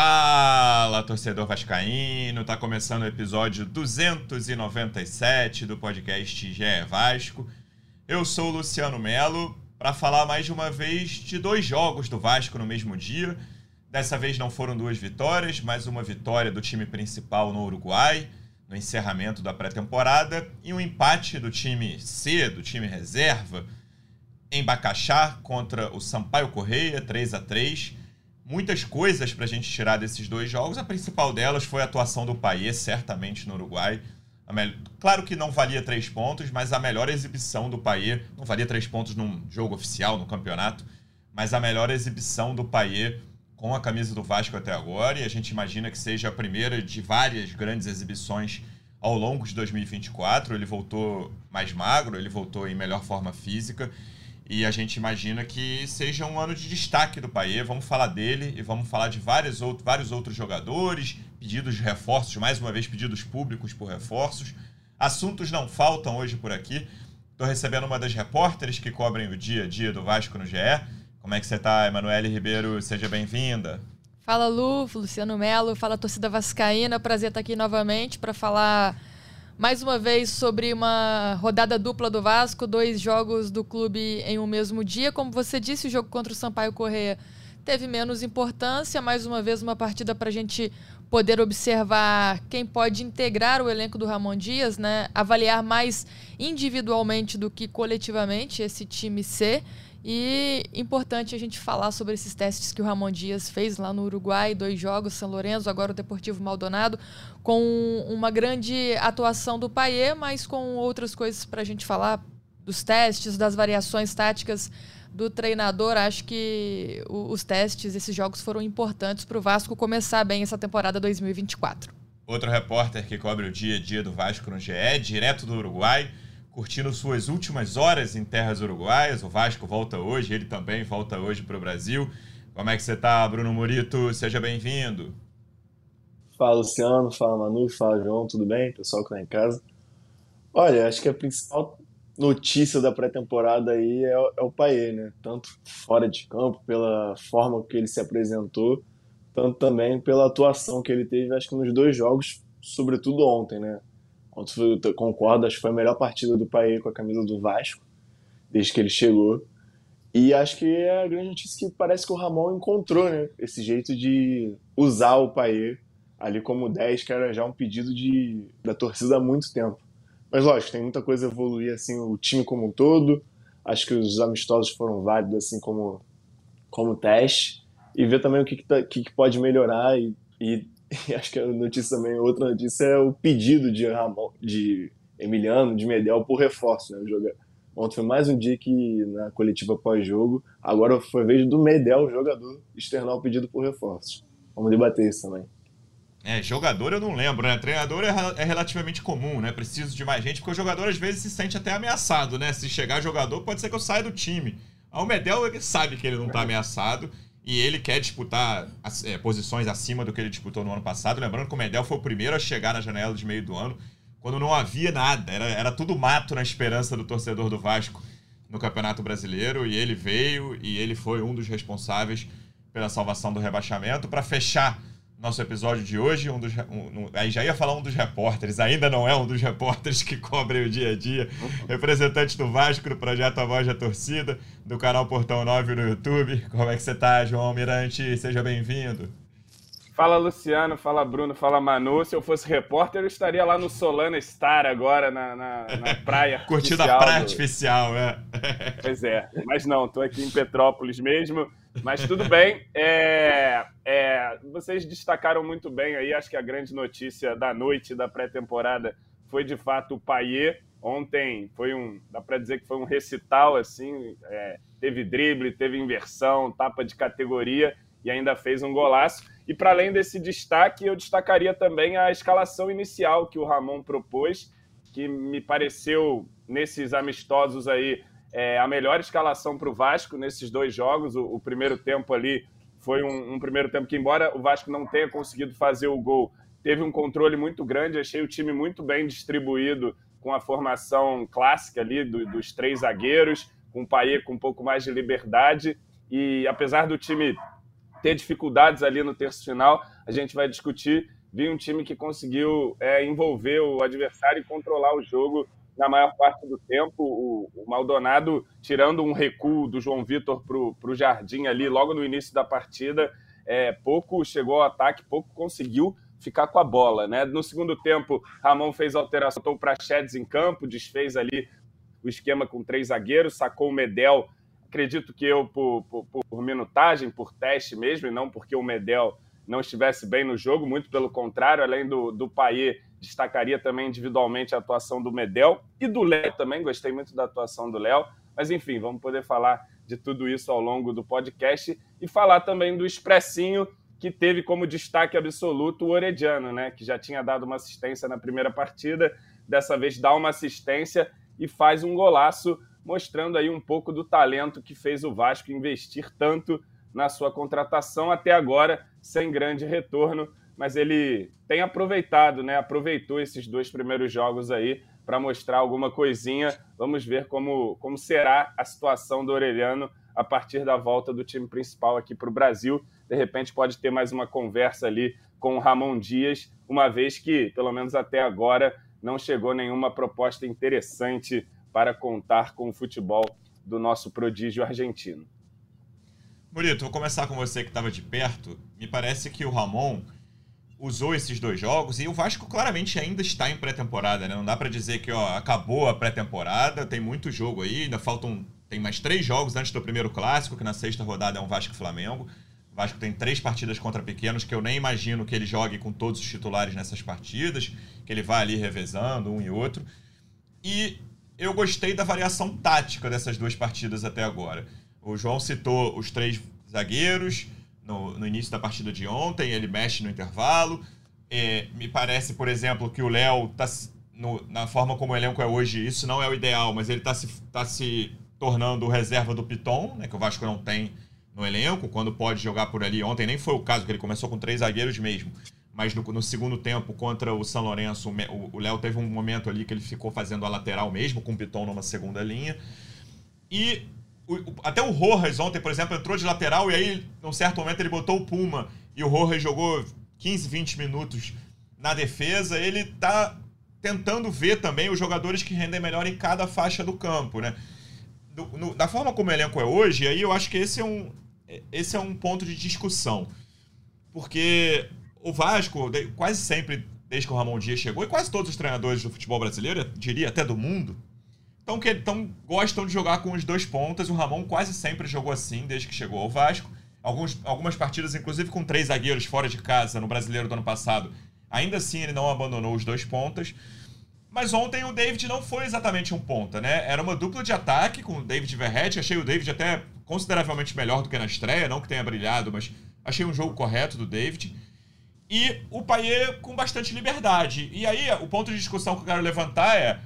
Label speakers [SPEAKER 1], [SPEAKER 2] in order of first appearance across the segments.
[SPEAKER 1] Fala, torcedor vascaíno! Tá começando o episódio 297 do podcast GE Vasco. Eu sou o Luciano Melo para falar mais uma vez de dois jogos do Vasco no mesmo dia. Dessa vez não foram duas vitórias, mas uma vitória do time principal no Uruguai, no encerramento da pré-temporada, e um empate do time C, do time reserva, em Bacaxá contra o Sampaio Correia, 3 a 3 muitas coisas para a gente tirar desses dois jogos. A principal delas foi a atuação do Paier, certamente no Uruguai. Claro que não valia três pontos, mas a melhor exibição do Paier, não valia três pontos num jogo oficial, no campeonato, mas a melhor exibição do Paier com a camisa do Vasco até agora, e a gente imagina que seja a primeira de várias grandes exibições ao longo de 2024. Ele voltou mais magro, ele voltou em melhor forma física, e a gente imagina que seja um ano de destaque do Paê. Vamos falar dele e vamos falar de vários, outros, vários outros jogadores, pedidos de reforços, mais uma vez pedidos públicos por reforços. Assuntos não faltam hoje por aqui. Estou recebendo uma das repórteres que cobrem o dia a dia do Vasco no GE. Como é que você está, Emanuele Ribeiro? Seja bem-vinda.
[SPEAKER 2] Fala, Lu, Luciano Melo, fala torcida vascaína. Prazer estar aqui novamente para falar mais uma vez sobre uma rodada dupla do Vasco, dois jogos do clube em um mesmo dia. Como você disse, o jogo contra o Sampaio Correia teve menos importância. Mais uma vez, uma partida para a gente poder observar quem pode integrar o elenco do Ramon Dias, né? avaliar mais individualmente do que coletivamente esse time C. E importante a gente falar sobre esses testes que o Ramon Dias fez lá no Uruguai, dois jogos, São Lourenço, agora o Deportivo Maldonado, com uma grande atuação do Paier, mas com outras coisas para a gente falar dos testes, das variações táticas do treinador. Acho que os testes, esses jogos foram importantes para o Vasco começar bem essa temporada 2024.
[SPEAKER 1] Outro repórter que cobre o dia a dia do Vasco no GE, direto do Uruguai, curtindo suas últimas horas em terras uruguaias. O Vasco volta hoje, ele também volta hoje para o Brasil. Como é que você está, Bruno Murito? Seja bem-vindo.
[SPEAKER 3] Fala, Luciano. Fala, Manu. Fala, João. Tudo bem? Pessoal que está em casa. Olha, acho que a principal notícia da pré-temporada aí é, é o Paê, né? Tanto fora de campo, pela forma que ele se apresentou, tanto também pela atuação que ele teve, acho que nos dois jogos, sobretudo ontem, né? Eu concordo, acho que foi a melhor partida do Paê com a camisa do Vasco, desde que ele chegou. E acho que é a grande notícia que parece que o Ramon encontrou, né? Esse jeito de usar o Paê ali como 10, que era já um pedido de, da torcida há muito tempo. Mas lógico, tem muita coisa a evoluir, assim, o time como um todo. Acho que os amistosos foram válidos, assim, como, como teste. E ver também o que, que, tá, que, que pode melhorar e, e e acho que a notícia também, outra notícia é o pedido de Ramon, de Emiliano, de Medel por reforço, né? Jogar. Ontem foi mais um dia que na coletiva pós-jogo, agora foi a vez do Medel, jogador, externar o pedido por reforços. Vamos debater isso também.
[SPEAKER 1] É, jogador eu não lembro, né? Treinador é, é relativamente comum, né? Preciso de mais gente, porque o jogador às vezes se sente até ameaçado, né? Se chegar jogador, pode ser que eu saia do time. O Medel, ele sabe que ele não tá ameaçado e ele quer disputar é, posições acima do que ele disputou no ano passado. Lembrando que o Medel foi o primeiro a chegar na janela de meio do ano, quando não havia nada, era, era tudo mato na esperança do torcedor do Vasco no Campeonato Brasileiro, e ele veio e ele foi um dos responsáveis pela salvação do rebaixamento. Para fechar nosso episódio de hoje, um dos, um, um, aí já ia falar um dos repórteres, ainda não é um dos repórteres que cobrem o dia a dia, representante do Vasco, do projeto A Voz da Torcida, do canal Portão 9 no YouTube. Como é que você tá, João Almirante? Seja bem-vindo.
[SPEAKER 4] Fala Luciano, fala Bruno, fala Manu. Se eu fosse repórter, eu estaria lá no Solana Star agora, na, na, na praia.
[SPEAKER 1] Curtindo a praia do... artificial, é.
[SPEAKER 4] Pois é, mas não, estou aqui em Petrópolis mesmo. Mas tudo bem. É, é, vocês destacaram muito bem aí, acho que a grande notícia da noite da pré-temporada foi de fato o Paier. Ontem foi um, dá para dizer que foi um recital assim, é, teve drible, teve inversão, tapa de categoria e ainda fez um golaço. E para além desse destaque, eu destacaria também a escalação inicial que o Ramon propôs, que me pareceu nesses amistosos aí é, a melhor escalação para o Vasco nesses dois jogos. O, o primeiro tempo ali foi um, um, primeiro tempo que, embora o Vasco não tenha conseguido fazer o gol, teve um controle muito grande. Achei o time muito bem distribuído com a formação clássica ali do, dos três zagueiros, com o Paê com um pouco mais de liberdade. E apesar do time ter dificuldades ali no terço final. A gente vai discutir. Vi um time que conseguiu é, envolver o adversário e controlar o jogo na maior parte do tempo. O, o Maldonado, tirando um recuo do João Vitor para o Jardim ali logo no início da partida, é, pouco chegou ao ataque, pouco conseguiu ficar com a bola. Né? No segundo tempo, Ramon fez alteração para Chedes em campo, desfez ali o esquema com três zagueiros, sacou o Medel acredito que eu, por, por, por, minutagem, por teste mesmo, e não porque o Medel não estivesse bem no jogo, muito pelo contrário, além do, do Paier, destacaria também individualmente a atuação do Medel e do Léo também, gostei muito da atuação do Léo, mas enfim, vamos poder falar de tudo isso ao longo do podcast e falar também do Expressinho, que teve como destaque absoluto o Orediano, né, que já tinha dado uma assistência na primeira partida, dessa vez dá uma assistência e faz um golaço mostrando aí um pouco do talento que fez o Vasco investir tanto na sua contratação. Até agora, sem grande retorno, mas ele tem aproveitado, né? Aproveitou esses dois primeiros jogos aí para mostrar alguma coisinha. Vamos ver como, como será a situação do Orelhano a partir da volta do time principal aqui para o Brasil. De repente pode ter mais uma conversa ali com o Ramon Dias, uma vez que, pelo menos até agora, não chegou nenhuma proposta interessante para contar com o futebol do nosso prodígio argentino.
[SPEAKER 1] Bonito, vou começar com você que estava de perto. Me parece que o Ramon usou esses dois jogos e o Vasco claramente ainda está em pré-temporada, né? Não dá para dizer que ó, acabou a pré-temporada, tem muito jogo aí, ainda faltam tem mais três jogos antes do primeiro clássico, que na sexta rodada é um Vasco Flamengo. O Vasco tem três partidas contra pequenos que eu nem imagino que ele jogue com todos os titulares nessas partidas, que ele vá ali revezando um e outro. E eu gostei da variação tática dessas duas partidas até agora. O João citou os três zagueiros no, no início da partida de ontem, ele mexe no intervalo. É, me parece, por exemplo, que o Léo está na forma como o elenco é hoje, isso não é o ideal, mas ele está se, tá se tornando reserva do Piton, né, que o Vasco não tem no elenco, quando pode jogar por ali. Ontem nem foi o caso, que ele começou com três zagueiros mesmo mas no, no, segundo tempo contra o São Lourenço, o Léo teve um momento ali que ele ficou fazendo a lateral mesmo, com o Piton numa segunda linha. E o, até o Rojas ontem, por exemplo, entrou de lateral e aí, num certo momento, ele botou o Puma e o Rojas jogou 15, 20 minutos na defesa. Ele tá tentando ver também os jogadores que rendem melhor em cada faixa do campo, né? Do, no, da forma como o elenco é hoje, aí eu acho que esse é um, esse é um ponto de discussão. Porque o Vasco, quase sempre, desde que o Ramon Dias chegou, e quase todos os treinadores do futebol brasileiro, diria até do mundo, então, que, então gostam de jogar com os dois pontas. O Ramon quase sempre jogou assim, desde que chegou ao Vasco. Alguns, algumas partidas, inclusive com três zagueiros fora de casa no brasileiro do ano passado. Ainda assim, ele não abandonou os dois pontas. Mas ontem o David não foi exatamente um ponta, né? Era uma dupla de ataque com o David Verrete. Achei o David até consideravelmente melhor do que na estreia, não que tenha brilhado, mas achei um jogo correto do David e o Paier com bastante liberdade. E aí, o ponto de discussão que eu quero levantar é: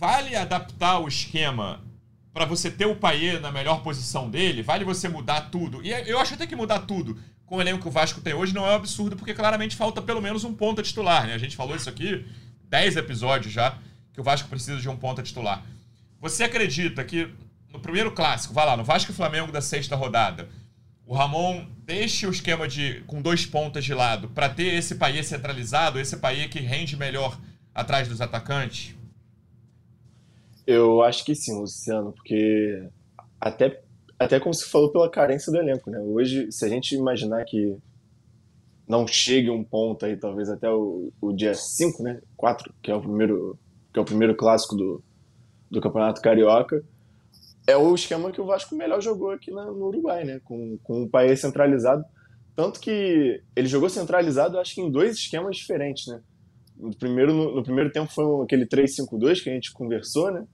[SPEAKER 1] vale adaptar o esquema para você ter o Paier na melhor posição dele? Vale você mudar tudo? E eu acho até que mudar tudo com o elenco que o Vasco tem hoje não é um absurdo, porque claramente falta pelo menos um ponta titular, né? A gente falou isso aqui 10 episódios já, que o Vasco precisa de um ponta titular. Você acredita que no primeiro clássico, vai lá, no Vasco e Flamengo da sexta rodada, o Ramon deixe o esquema de com dois pontas de lado para ter esse país centralizado, esse país que rende melhor atrás dos atacantes?
[SPEAKER 3] Eu acho que sim, Luciano, porque até, até como se falou pela carência do elenco, né? Hoje, se a gente imaginar que não chegue um ponto aí, talvez até o, o dia 5, né? 4, que é o primeiro, que é o primeiro clássico do, do Campeonato Carioca, é o esquema que o Vasco melhor jogou aqui na, no Uruguai, né? Com, com o país centralizado. Tanto que ele jogou centralizado, acho que em dois esquemas diferentes, né? No primeiro, no, no primeiro tempo foi aquele 3-5-2 que a gente conversou, né?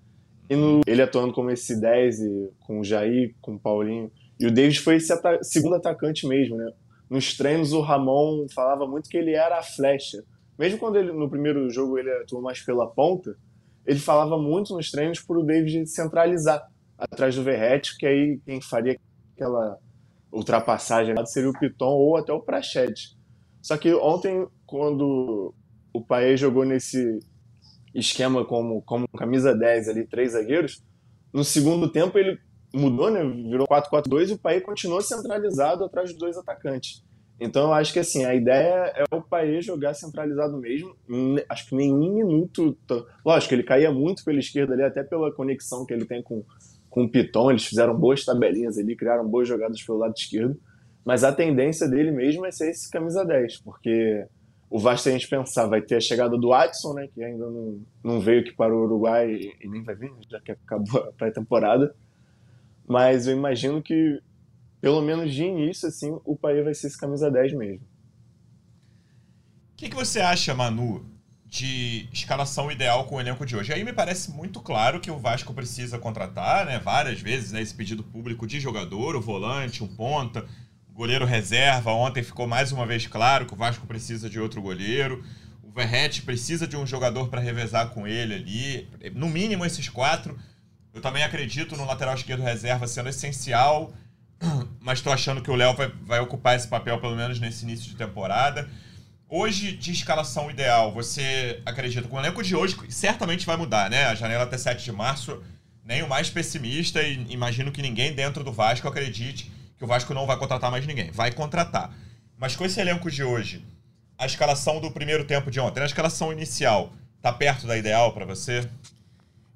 [SPEAKER 3] Ele atuando como esse 10, e, com o Jair, com o Paulinho. E o Davis foi esse ata segundo atacante mesmo, né? Nos treinos o Ramon falava muito que ele era a flecha. Mesmo quando ele no primeiro jogo ele atuou mais pela ponta, ele falava muito nos treinos para o David centralizar atrás do Verrete, que aí quem faria aquela ultrapassagem seria o Piton ou até o Prached. Só que ontem, quando o Paê jogou nesse esquema como, como camisa 10 ali, três zagueiros, no segundo tempo ele mudou, né? Virou 4-4-2 e o Paê continuou centralizado atrás dos dois atacantes. Então eu acho que assim, a ideia é o Paê jogar centralizado mesmo. Acho que nenhum minuto. Lógico, ele caía muito pela esquerda ali, até pela conexão que ele tem com, com o Piton. Eles fizeram boas tabelinhas ali, criaram boas jogadas pelo lado esquerdo. Mas a tendência dele mesmo é ser esse camisa 10, porque o Vasco, a gente pensar, vai ter a chegada do Watson, né, que ainda não, não veio aqui para o Uruguai e nem vai vir, já que acabou a pré-temporada. Mas eu imagino que, pelo menos de início, assim, o Paê vai ser esse camisa 10 mesmo.
[SPEAKER 1] O que, que você acha, Manu, de escalação ideal com o elenco de hoje? Aí me parece muito claro que o Vasco precisa contratar, né, várias vezes, né, esse pedido público de jogador, o volante, um ponta goleiro reserva. Ontem ficou mais uma vez claro que o Vasco precisa de outro goleiro. O Verrete precisa de um jogador para revezar com ele ali. No mínimo esses quatro. Eu também acredito no lateral esquerdo reserva sendo essencial, mas estou achando que o Léo vai, vai ocupar esse papel pelo menos nesse início de temporada. Hoje, de escalação ideal, você acredita? Com o elenco de hoje, certamente vai mudar, né? A janela até 7 de março, nem o mais pessimista, e imagino que ninguém dentro do Vasco acredite que o Vasco não vai contratar mais ninguém. Vai contratar. Mas com esse elenco de hoje, a escalação do primeiro tempo de ontem, a escalação inicial, tá perto da ideal para você?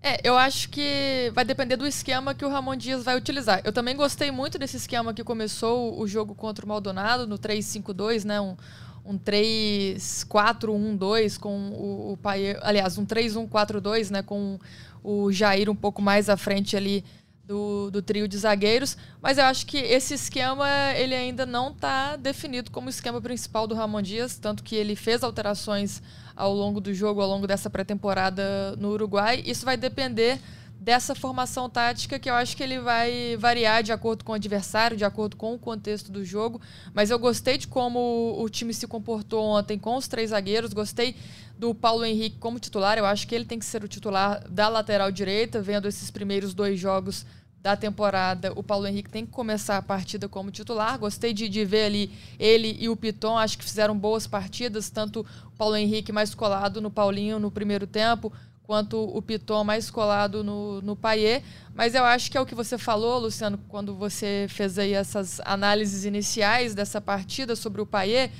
[SPEAKER 2] É, eu acho que vai depender do esquema que o Ramon Dias vai utilizar. Eu também gostei muito desse esquema que começou o jogo contra o Maldonado, no 3-5-2, né? Um, um 3-4-1-2 com o, o aliás, um 3-1-4-2, né? Com o Jair um pouco mais à frente ali do, do trio de zagueiros, mas eu acho que esse esquema ele ainda não está definido como esquema principal do Ramon Dias, tanto que ele fez alterações ao longo do jogo, ao longo dessa pré-temporada no Uruguai. Isso vai depender dessa formação tática que eu acho que ele vai variar de acordo com o adversário, de acordo com o contexto do jogo. Mas eu gostei de como o time se comportou ontem com os três zagueiros, gostei do Paulo Henrique como titular. Eu acho que ele tem que ser o titular da lateral direita, vendo esses primeiros dois jogos da temporada, o Paulo Henrique tem que começar a partida como titular. Gostei de, de ver ali ele e o Piton, acho que fizeram boas partidas, tanto o Paulo Henrique mais colado no Paulinho no primeiro tempo, quanto o Piton mais colado no, no Paier. Mas eu acho que é o que você falou, Luciano, quando você fez aí essas análises iniciais dessa partida sobre o Paier,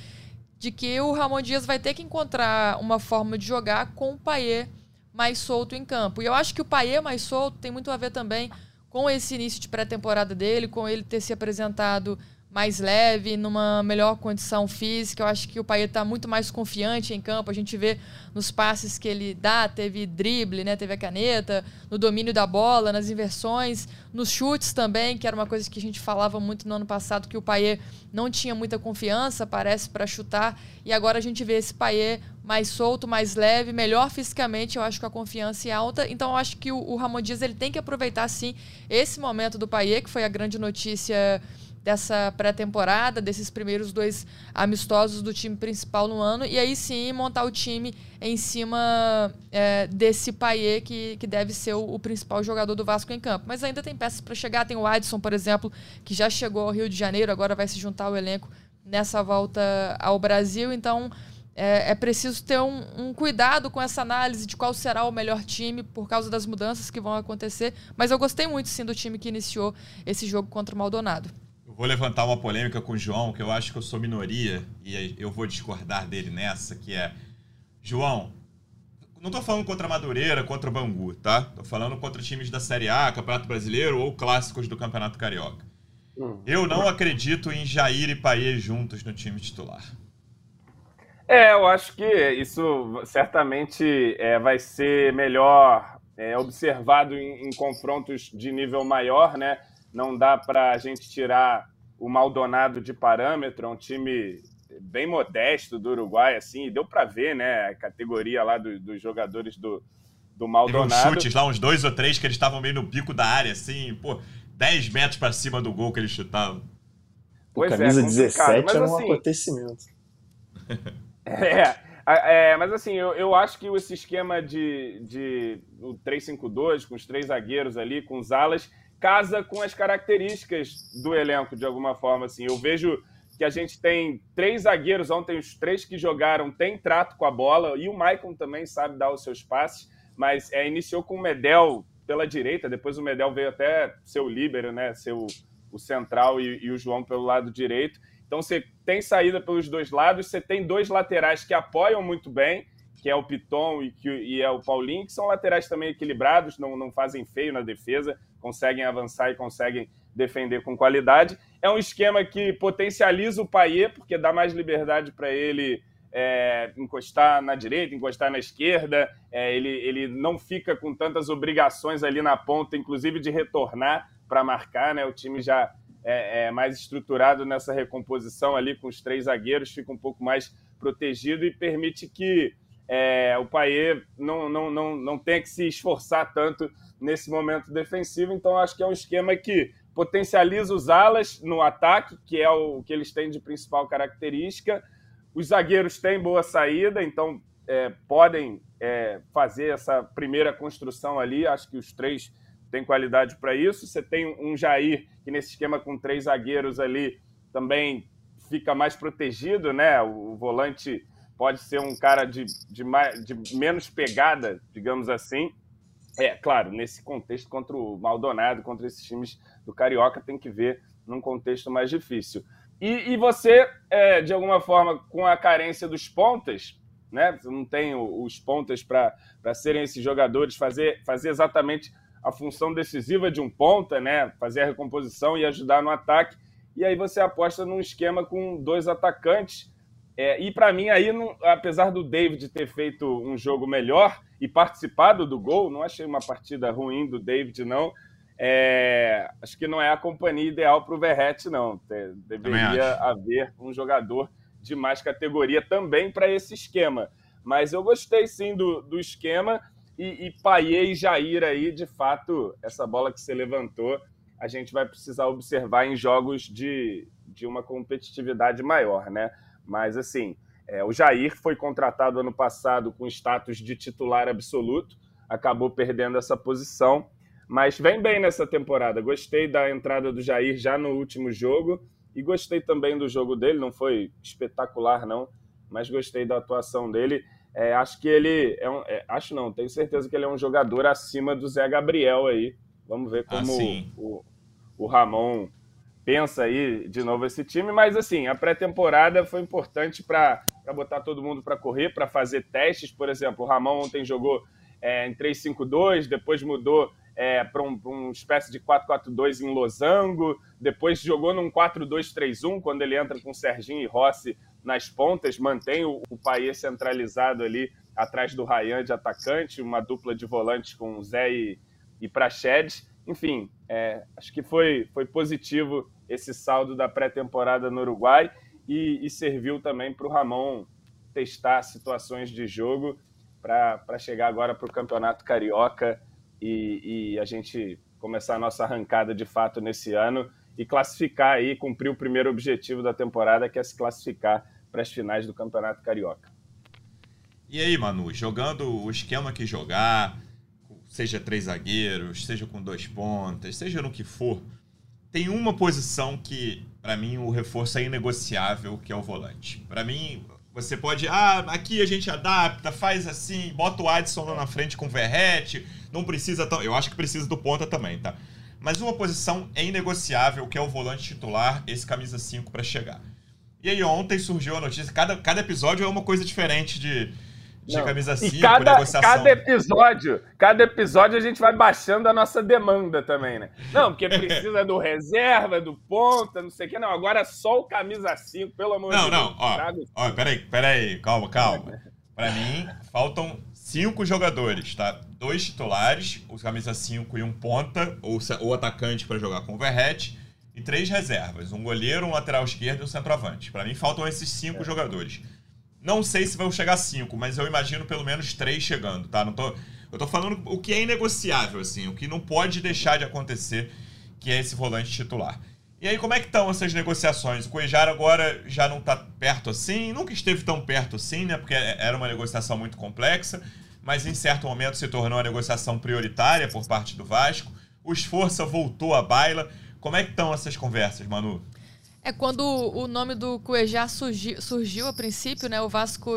[SPEAKER 2] de que o Ramon Dias vai ter que encontrar uma forma de jogar com o Paier mais solto em campo. E eu acho que o Paier mais solto tem muito a ver também com esse início de pré-temporada dele, com ele ter se apresentado mais leve, numa melhor condição física. Eu acho que o Payet está muito mais confiante em campo. A gente vê nos passes que ele dá, teve drible, né? teve a caneta, no domínio da bola, nas inversões, nos chutes também, que era uma coisa que a gente falava muito no ano passado, que o Payet não tinha muita confiança, parece, para chutar. E agora a gente vê esse Payet mais solto, mais leve, melhor fisicamente, eu acho que a confiança é alta. Então eu acho que o, o Ramon Dias ele tem que aproveitar, sim, esse momento do Payet, que foi a grande notícia dessa pré-temporada, desses primeiros dois amistosos do time principal no ano, e aí sim montar o time em cima é, desse Paier, que, que deve ser o, o, principal jogador do Vasco em campo. Mas ainda tem peças para chegar, tem o Adson, por exemplo, que já chegou ao Rio de Janeiro, agora vai se juntar ao elenco nessa volta ao Brasil, então é, é preciso ter um, um, cuidado com essa análise de qual será o melhor time por causa das mudanças que vão acontecer. Mas eu gostei muito sim do time que iniciou esse jogo contra o Maldonado.
[SPEAKER 1] Eu vou levantar uma polêmica com o João, que eu acho que eu sou minoria, e eu vou discordar dele nessa, que é... João, não tô falando contra Madureira, contra Bangu, tá? Tô falando contra times da Série A, Campeonato Brasileiro ou clássicos do Campeonato Carioca. Hum. Eu não acredito em Jair e Paê juntos no time titular.
[SPEAKER 4] É, eu acho que isso certamente é, vai ser melhor é, observado em, em confrontos de nível maior, né? não dá para a gente tirar o Maldonado de parâmetro, é um time bem modesto do Uruguai, assim, deu para ver, né, a categoria lá do, dos jogadores do, do Maldonado. Teve
[SPEAKER 1] uns chutes lá, uns dois ou três, que eles estavam meio no pico da área, assim, pô, 10 metros para cima do gol que eles chutavam.
[SPEAKER 3] Pois camisa é, 17 mas, era um assim, acontecimento.
[SPEAKER 4] É, é, mas assim, eu, eu acho que esse esquema de, de o 3-5-2, com os três zagueiros ali, com os alas, casa com as características do elenco, de alguma forma. Assim. Eu vejo que a gente tem três zagueiros, ontem os três que jogaram têm trato com a bola, e o Maicon também sabe dar os seus passes, mas é, iniciou com o Medel pela direita, depois o Medel veio até ser o líbero, né? Ser o, central e, e o João pelo lado direito. Então você tem saída pelos dois lados, você tem dois laterais que apoiam muito bem, que é o Piton e, que, e é o Paulinho, que são laterais também equilibrados, não, não fazem feio na defesa, conseguem avançar e conseguem defender com qualidade. É um esquema que potencializa o Paier, porque dá mais liberdade para ele é, encostar na direita, encostar na esquerda. É, ele, ele não fica com tantas obrigações ali na ponta, inclusive de retornar para marcar. Né? O time já é, é, mais estruturado nessa recomposição ali com os três zagueiros, fica um pouco mais protegido e permite que é, o Paier não, não, não, não tenha que se esforçar tanto nesse momento defensivo. Então, acho que é um esquema que potencializa os alas no ataque, que é o que eles têm de principal característica. Os zagueiros têm boa saída, então é, podem é, fazer essa primeira construção ali. Acho que os três têm qualidade para isso. Você tem um Jair, que nesse esquema com três zagueiros ali também fica mais protegido, né? O volante pode ser um cara de, de, mais, de menos pegada, digamos assim. É, claro, nesse contexto contra o Maldonado, contra esses times do Carioca, tem que ver num contexto mais difícil. E, e você, é, de alguma forma, com a carência dos pontas, né? Não tem os pontas para serem esses jogadores, fazer, fazer exatamente a função decisiva de um ponta, né? Fazer a recomposição e ajudar no ataque. E aí você aposta num esquema com dois atacantes. É, e para mim, aí, apesar do David ter feito um jogo melhor, e participado do gol. Não achei uma partida ruim do David, não. É, acho que não é a companhia ideal para o Verrete, não. Deveria haver um jogador de mais categoria também para esse esquema. Mas eu gostei sim do, do esquema e, e Paier e Jair aí, de fato, essa bola que você levantou, a gente vai precisar observar em jogos de, de uma competitividade maior, né? Mas assim, é, o Jair foi contratado ano passado com status de titular absoluto, acabou perdendo essa posição, mas vem bem nessa temporada. Gostei da entrada do Jair já no último jogo e gostei também do jogo dele. Não foi espetacular, não, mas gostei da atuação dele. É, acho que ele é um. É, acho não, tenho certeza que ele é um jogador acima do Zé Gabriel aí. Vamos ver como ah, o, o Ramon pensa aí de novo esse time, mas assim, a pré-temporada foi importante para botar todo mundo para correr, para fazer testes. Por exemplo, o Ramon ontem jogou é, em 3-5-2, depois mudou é, para um, uma espécie de 4-4-2 em losango, depois jogou num 4-2-3-1, quando ele entra com Serginho e Rossi nas pontas, mantém o, o centralizado ali atrás do Rayan de atacante, uma dupla de volantes com Zé e, e enfim, é, acho que foi, foi positivo esse saldo da pré-temporada no Uruguai e, e serviu também para o Ramon testar situações de jogo para chegar agora para o Campeonato Carioca e, e, a gente começar a nossa arrancada de fato nesse ano e classificar aí, cumprir o primeiro objetivo da temporada, que é se classificar para as finais do Campeonato Carioca.
[SPEAKER 1] E aí, Manu, jogando o esquema que jogar, seja três zagueiros, seja com dois pontas, seja no que for, tem uma posição que, para mim, o reforço é inegociável, que é o volante. Para mim, você pode, ah, aqui a gente adapta, faz assim, bota o Adson lá na frente com o Verrete, não precisa tão. Eu acho que precisa do ponta também, tá? Mas uma posição é inegociável, que é o volante titular, esse camisa 5 para chegar. E aí ontem surgiu a notícia, cada, cada episódio é uma coisa diferente de de não. camisa 5,
[SPEAKER 4] cada, negociação. Cada episódio, cada episódio a gente vai baixando a nossa demanda também, né? Não, porque precisa do reserva, do ponta, não sei o que. Não, agora é só o camisa 5, pelo amor
[SPEAKER 1] não,
[SPEAKER 4] de
[SPEAKER 1] Deus. Não, não, ó, ó, peraí, peraí, calma, calma. Pra mim, faltam cinco jogadores, tá? Dois titulares, o camisa 5 e um ponta, ou o atacante para jogar com o Verrete, e três reservas, um goleiro, um lateral esquerdo e um centroavante. Para mim, faltam esses cinco é. jogadores. Não sei se vão chegar a cinco, mas eu imagino pelo menos três chegando, tá? Não tô, eu tô falando o que é inegociável, assim, o que não pode deixar de acontecer, que é esse volante titular. E aí, como é que estão essas negociações? O Cuejar agora já não está perto assim, nunca esteve tão perto assim, né? Porque era uma negociação muito complexa, mas em certo momento se tornou uma negociação prioritária por parte do Vasco. O Esforça voltou à baila. Como é que estão essas conversas, Manu?
[SPEAKER 2] É quando o nome do Cuejá surgiu, surgiu a princípio, né? O Vasco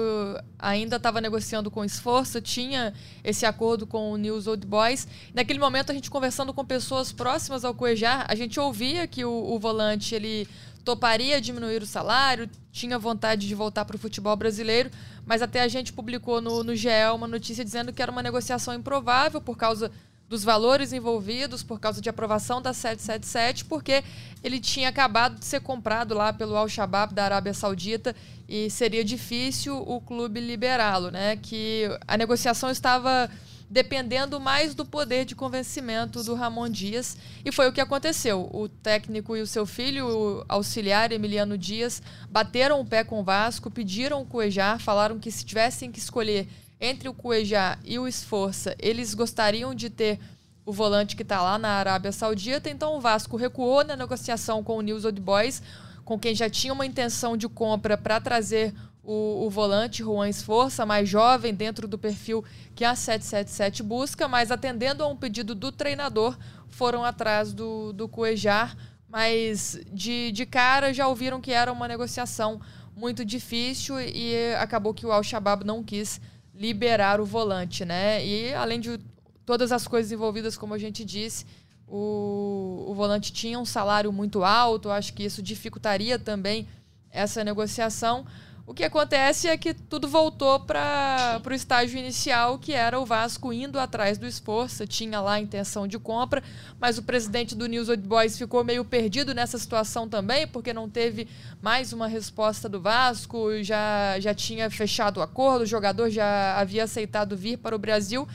[SPEAKER 2] ainda estava negociando com esforço, tinha esse acordo com o News Old Boys. Naquele momento, a gente conversando com pessoas próximas ao Cuejá, a gente ouvia que o, o volante ele toparia diminuir o salário, tinha vontade de voltar para o futebol brasileiro, mas até a gente publicou no, no GE uma notícia dizendo que era uma negociação improvável por causa dos valores envolvidos por causa de aprovação da 777, porque ele tinha acabado de ser comprado lá pelo Al-Shabaab da Arábia Saudita e seria difícil o clube liberá-lo, né? Que a negociação estava dependendo mais do poder de convencimento do Ramon Dias e foi o que aconteceu. O técnico e o seu filho, o auxiliar Emiliano Dias, bateram o pé com o Vasco, pediram o Cuejar, falaram que se tivessem que escolher entre o Cuejá e o Esforça, eles gostariam de ter o volante que está lá na Arábia Saudita, então o Vasco recuou na negociação com o News Old Boys, com quem já tinha uma intenção de compra para trazer o, o, volante Juan Esforça, mais jovem, dentro do perfil que a 777 busca, mas atendendo a um pedido do treinador, foram atrás do, do Cuejar, mas de, de cara já ouviram que era uma negociação muito difícil e acabou que o Al-Shabaab não quis liberar o volante, né? E além de todas as coisas envolvidas, como a gente disse, o, o volante tinha um salário muito alto, acho que isso dificultaria também essa negociação. O que acontece é que tudo voltou para o estágio inicial, que era o Vasco indo atrás do esforço, tinha lá a intenção de compra, mas o presidente do News Old Boys ficou meio perdido nessa situação também, porque não teve mais uma resposta do Vasco, já, já tinha fechado o acordo, o jogador já havia aceitado vir para o Brasil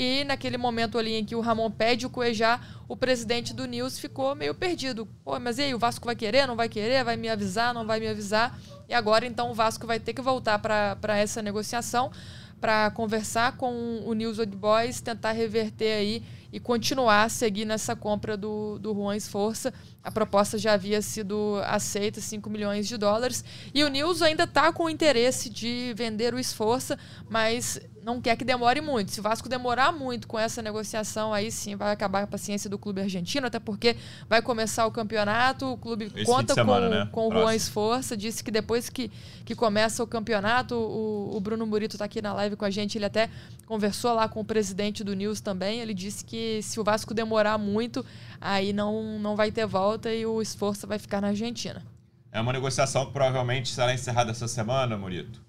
[SPEAKER 2] e naquele momento ali em que o Ramon pede o Cuejá, o presidente do News ficou meio perdido. Pô, mas e aí, o Vasco vai querer, não vai querer? Vai me avisar, não vai me avisar? E agora então o Vasco vai ter que voltar para essa negociação para conversar com o News Old Boys, tentar reverter aí e continuar a seguir nessa compra do, do Juan Esforça. A proposta já havia sido aceita, 5 milhões de dólares. E o News ainda está com interesse de vender o Esforça, mas não quer que demore muito. Se o Vasco demorar muito com essa negociação, aí sim vai acabar a paciência do clube argentino, até porque vai começar o campeonato, o clube Esse conta semana, com, né? com o Juan Esforça, disse que depois que, que começa o campeonato, o, o Bruno Murito está aqui na live com a gente, ele até conversou lá com o presidente do News também, ele disse que se o Vasco demorar muito, aí não, não vai ter volta e o esforço vai ficar na Argentina.
[SPEAKER 1] É uma negociação que provavelmente será encerrada essa semana, Murito?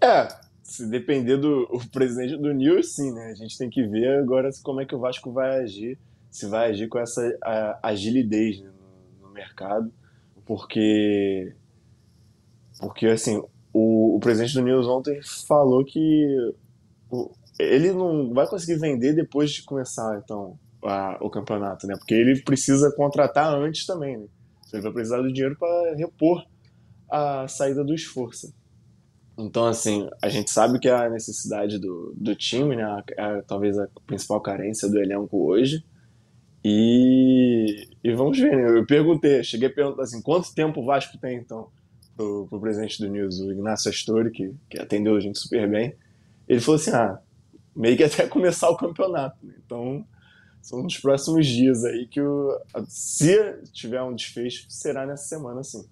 [SPEAKER 3] É, se depender do presidente do News, sim, né? A gente tem que ver agora como é que o Vasco vai agir, se vai agir com essa agilidade né, no, no, mercado, porque porque assim o, o, presidente do News ontem falou que o, ele não vai conseguir vender depois de começar então a, o campeonato, né? Porque ele precisa contratar antes também, né? Ele vai precisar do dinheiro para repor a saída do esforço. Então, assim, a gente sabe que a necessidade do, do time, né? É, talvez a principal carência do elenco hoje. E, e vamos ver, né? Eu perguntei, cheguei a perguntar assim, quanto tempo o Vasco tem, então, pro, pro presidente do News, o Ignacio Astori, que, que atendeu a gente super bem. Ele falou assim, ah, meio que até começar o campeonato, né? Então, são nos próximos dias aí que o, se tiver um desfecho, será nessa semana, sim.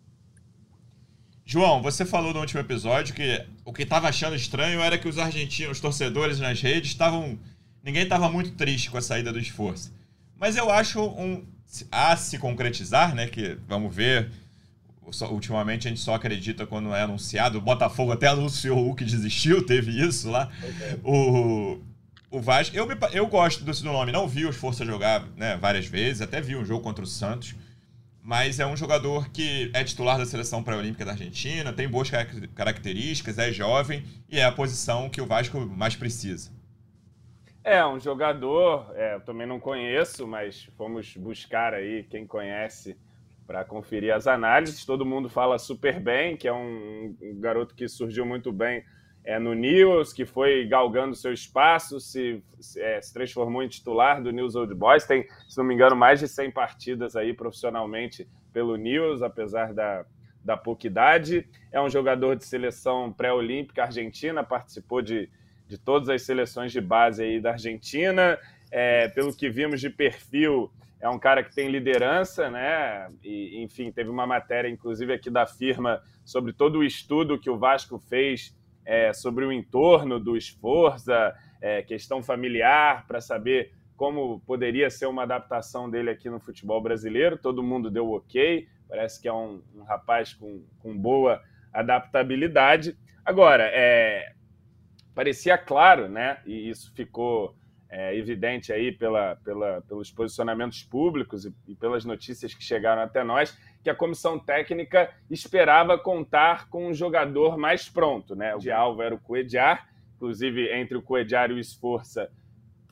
[SPEAKER 1] João, você falou no último episódio que o que estava achando estranho era que os argentinos, os torcedores nas redes, estavam. Ninguém estava muito triste com a saída do esforço. Mas eu acho um. A se concretizar, né? Que vamos ver. Ultimamente a gente só acredita quando é anunciado. O Botafogo até anunciou o que desistiu, teve isso lá. Okay. O, o Vasco. Eu, me, eu gosto do, nome, não vi o Esforça jogar né, várias vezes, até vi um jogo contra o Santos mas é um jogador que é titular da seleção pré-olímpica da Argentina, tem boas características, é jovem e é a posição que o Vasco mais precisa.
[SPEAKER 4] É, um jogador, é, eu também não conheço, mas fomos buscar aí quem conhece para conferir as análises. Todo mundo fala super bem, que é um, um garoto que surgiu muito bem é, no News, que foi galgando seu espaço, se, se, é, se, transformou em titular do News Old Boys. Tem, se não me engano, mais de 100 partidas aí profissionalmente pelo News, apesar da, da pouca idade. É um jogador de seleção pré-olímpica argentina, participou de, de todas as seleções de base aí da Argentina. É, pelo que vimos de perfil, é um cara que tem liderança, né? E, enfim, teve uma matéria, inclusive, aqui da firma sobre todo o estudo que o Vasco fez é, sobre o entorno do Esforza, é, questão familiar, para saber como poderia ser uma adaptação dele aqui no futebol brasileiro. Todo mundo deu ok, parece que é um, um rapaz com, com boa adaptabilidade. Agora, é, parecia claro, né? E isso ficou é, evidente aí pela, pela, pelos posicionamentos públicos e, e, pelas notícias que chegaram até nós, que a comissão técnica esperava contar com um jogador mais pronto, né? O de alvo era o Coediar, inclusive entre o Coediar e o Esforça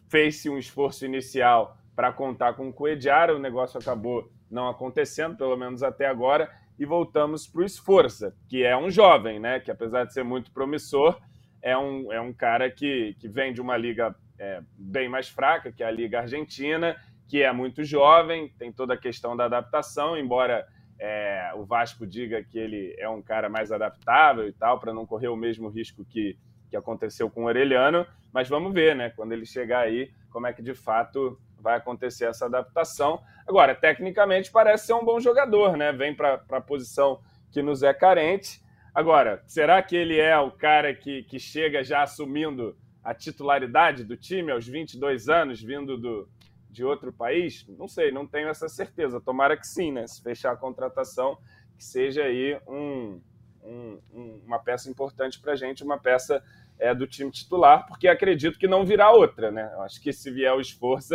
[SPEAKER 4] fez-se um esforço inicial para contar com o Coediar, o negócio acabou não acontecendo, pelo menos até agora, e voltamos para o Esforça, que é um jovem, né? Que apesar de ser muito promissor, é um, é um cara que, que vem de uma liga é, bem mais fraca, que é a Liga Argentina, que é muito jovem, tem toda a questão da adaptação, embora é, o Vasco diga que ele é um cara mais adaptável e tal, para não correr o mesmo risco que, que aconteceu com o Orelhano, mas vamos ver, né, quando ele chegar aí, como é que de fato vai acontecer essa adaptação. Agora, tecnicamente parece ser um bom jogador, né? Vem para a posição que nos é carente. Agora, será que ele é o cara que, que chega já assumindo a titularidade do time aos 22 anos, vindo do, de outro país? Não sei, não tenho essa certeza. Tomara que sim, né? Se fechar a contratação, que seja aí um, um, uma peça importante para a gente, uma peça é, do time titular, porque acredito que não virá outra, né? acho que se vier o esforço,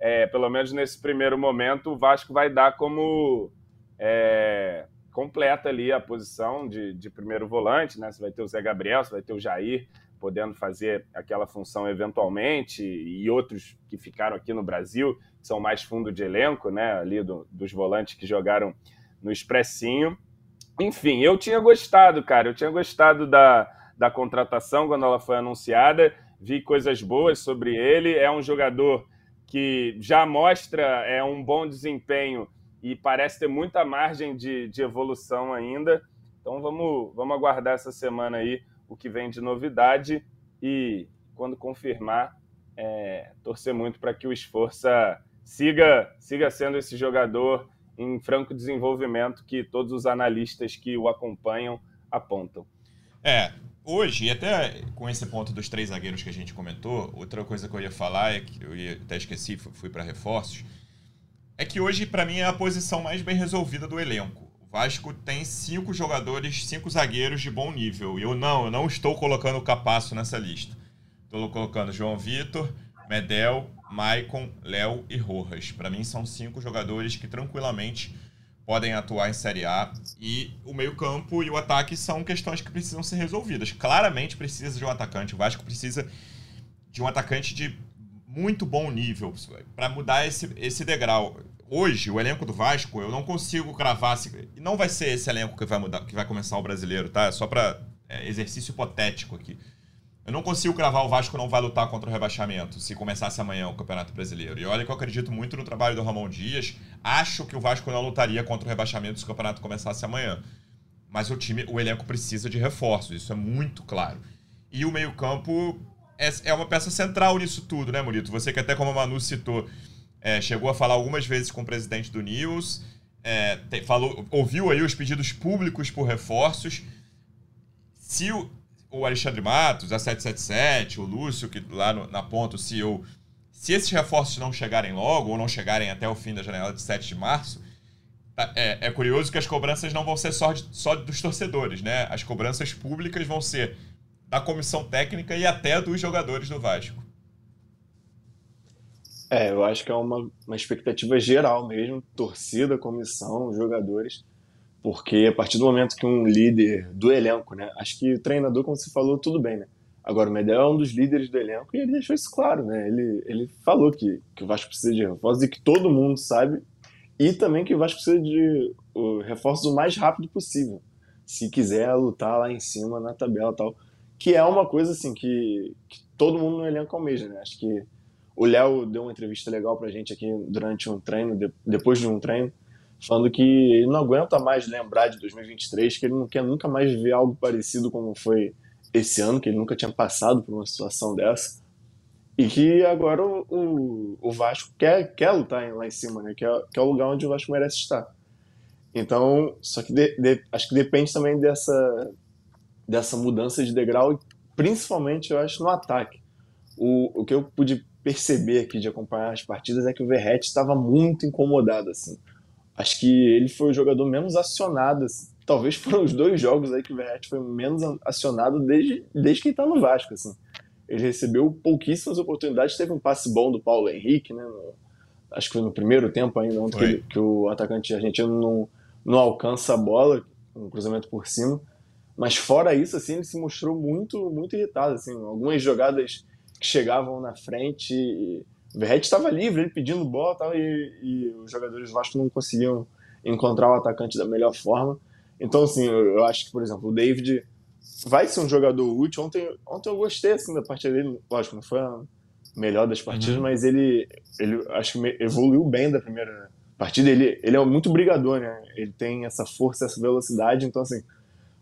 [SPEAKER 4] é, pelo menos nesse primeiro momento, o Vasco vai dar como é, completa ali a posição de, de primeiro volante, né? Você vai ter o Zé Gabriel, você vai ter o Jair, podendo fazer aquela função eventualmente, e outros que ficaram aqui no Brasil, são mais fundo de elenco, né, ali do, dos volantes que jogaram no Expressinho. Enfim, eu tinha gostado, cara, eu tinha gostado da, da contratação quando ela foi anunciada, vi coisas boas sobre ele, é um jogador que já mostra é, um bom desempenho e parece ter muita margem de, de evolução ainda. Então vamos, vamos aguardar essa semana aí o que vem de novidade e, quando confirmar, é, torcer muito para que o Esforça siga, siga sendo esse jogador em franco desenvolvimento que todos os analistas que o acompanham apontam.
[SPEAKER 1] É, hoje, e até com esse ponto dos três zagueiros que a gente comentou, outra coisa que eu ia falar, é que eu ia, até esqueci, fui para reforços, é que hoje, para mim, é a posição mais bem resolvida do elenco. Vasco tem cinco jogadores, cinco zagueiros de bom nível. Eu não, eu não estou colocando o Capasso nessa lista. Estou colocando João Vitor, Medel, Maicon, Léo e Rojas. Para mim são cinco jogadores que tranquilamente podem atuar em Série A. E o meio-campo e o ataque são questões que precisam ser resolvidas. Claramente precisa de um atacante. O Vasco precisa de um atacante de muito bom nível para mudar esse, esse degrau hoje, o elenco do Vasco, eu não consigo cravar. Se, não vai ser esse elenco que vai mudar, que vai começar o brasileiro, tá? É só para é, exercício hipotético aqui. Eu não consigo cravar o Vasco não vai lutar contra o rebaixamento se começasse amanhã o Campeonato Brasileiro. E olha que eu acredito muito no trabalho do Ramon Dias. Acho que o Vasco não lutaria contra o rebaixamento se o campeonato começasse amanhã. Mas o time, o elenco precisa de reforços, isso é muito claro. E o meio-campo é, é uma peça central nisso tudo, né, Murito? Você que até como a Manu citou, é, chegou a falar algumas vezes com o presidente do News, é, te, falou, ouviu aí os pedidos públicos por reforços. Se o, o Alexandre Matos, a 777, o Lúcio, que lá no, na ponta, o CEO, se esses reforços não chegarem logo, ou não chegarem até o fim da janela de 7 de março, tá, é, é curioso que as cobranças não vão ser só, de, só dos torcedores, né? As cobranças públicas vão ser da comissão técnica e até dos jogadores do Vasco.
[SPEAKER 3] É, eu acho que é uma, uma expectativa geral mesmo, torcida, comissão, jogadores, porque a partir do momento que um líder do elenco, né? Acho que o treinador, como você falou, tudo bem, né? Agora, o Medel é um dos líderes do elenco e ele deixou isso claro, né? Ele, ele falou que, que o Vasco precisa de reforços e que todo mundo sabe, e também que o Vasco precisa de reforços o mais rápido possível, se quiser lutar lá em cima na tabela tal, que é uma coisa assim que, que todo mundo no elenco almeja, né? Acho que o Léo deu uma entrevista legal pra gente aqui durante um treino, de, depois de um treino, falando que ele não aguenta mais lembrar de 2023, que ele não quer nunca mais ver algo parecido como foi esse ano, que ele nunca tinha passado por uma situação dessa. E que agora o, o, o Vasco quer, quer lutar lá em cima, né? Que é, que é o lugar onde o Vasco merece estar. Então, só que de, de, acho que depende também dessa, dessa mudança de degrau, principalmente, eu acho, no ataque. O, o que eu pude perceber aqui de acompanhar as partidas é que o Verrete estava muito incomodado, assim. Acho que ele foi o jogador menos acionado, assim. talvez foram os dois jogos aí que o Verrete foi menos acionado desde, desde que ele está no Vasco, assim. Ele recebeu pouquíssimas oportunidades, teve um passe bom do Paulo Henrique, né, no, acho que foi no primeiro tempo ainda, onde que, que, o atacante argentino não, não alcança a bola, um cruzamento por cima. Mas fora isso, assim, ele se mostrou muito, muito irritado, assim, algumas jogadas que chegavam na frente, e... o Verrete estava livre, ele pedindo bola, tal, e, e os jogadores do Vasco não conseguiam encontrar o atacante da melhor forma. Então, assim, eu, eu acho que, por exemplo, o David vai ser um jogador útil. Ontem, ontem eu gostei assim da partida dele, lógico, não foi a melhor das partidas, uhum. mas ele, ele acho que evoluiu bem da primeira partida. Ele, ele é muito brigador, né? Ele tem essa força, essa velocidade, então assim,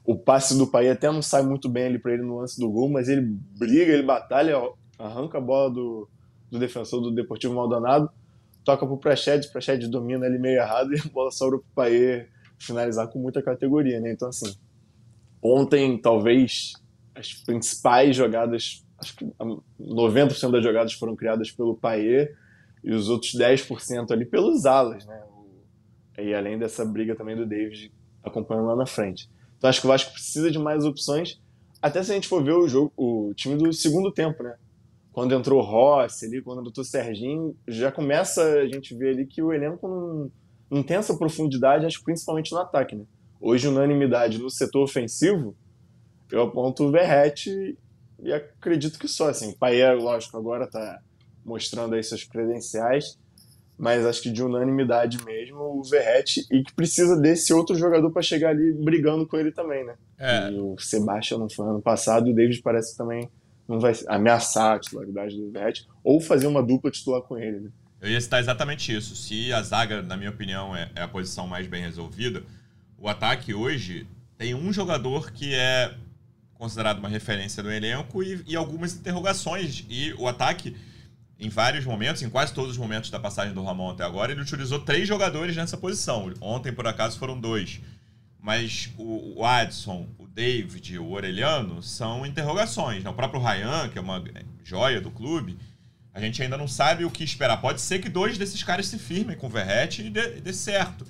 [SPEAKER 3] o passe do Pai até não sai muito bem ali para ele no lance do gol, mas ele briga, ele batalha, arranca a bola do, do defensor do Deportivo Maldonado, toca pro Prached, Prached domina ele meio errado e a bola sobra pro Pai finalizar com muita categoria, né? Então assim, Ontem, talvez, as principais jogadas, acho que 90% das jogadas foram criadas pelo Paê e os outros 10% ali pelos alas, né? E além dessa briga também do David acompanhando lá na frente. Então acho que o Vasco precisa de mais opções, até se a gente for ver o jogo, o time do segundo tempo, né? Quando entrou o Rossi ali, quando entrou o Serginho, já começa a gente ver ali que o elenco não, não tem essa profundidade, acho principalmente no ataque, né? hoje unanimidade no setor ofensivo, eu aponto o Verrete e acredito que só. Assim, Paier, lógico, agora está mostrando aí seus credenciais, mas acho que de unanimidade mesmo o Verrete e que precisa desse outro jogador para chegar ali brigando com ele também, né? É. E o Sebastião não foi ano passado e o David parece que também não vai ameaçar a titularidade do Verrete ou fazer uma dupla titular com ele, né?
[SPEAKER 1] Eu ia citar exatamente isso. Se a zaga, na minha opinião, é, é a posição mais bem resolvida, o ataque hoje tem um jogador que é considerado uma referência do elenco e, e, algumas interrogações. E o ataque, em vários momentos, em quase todos os momentos da passagem do Ramon até agora, ele utilizou três jogadores nessa posição. Ontem, por acaso, foram dois. Mas o, o Adson, o David o Orelhano são interrogações. Né? O próprio Ryan, que é uma joia do clube, a gente ainda não sabe o que esperar. Pode ser que dois desses caras se firmem com o Verrete e dê, dê certo.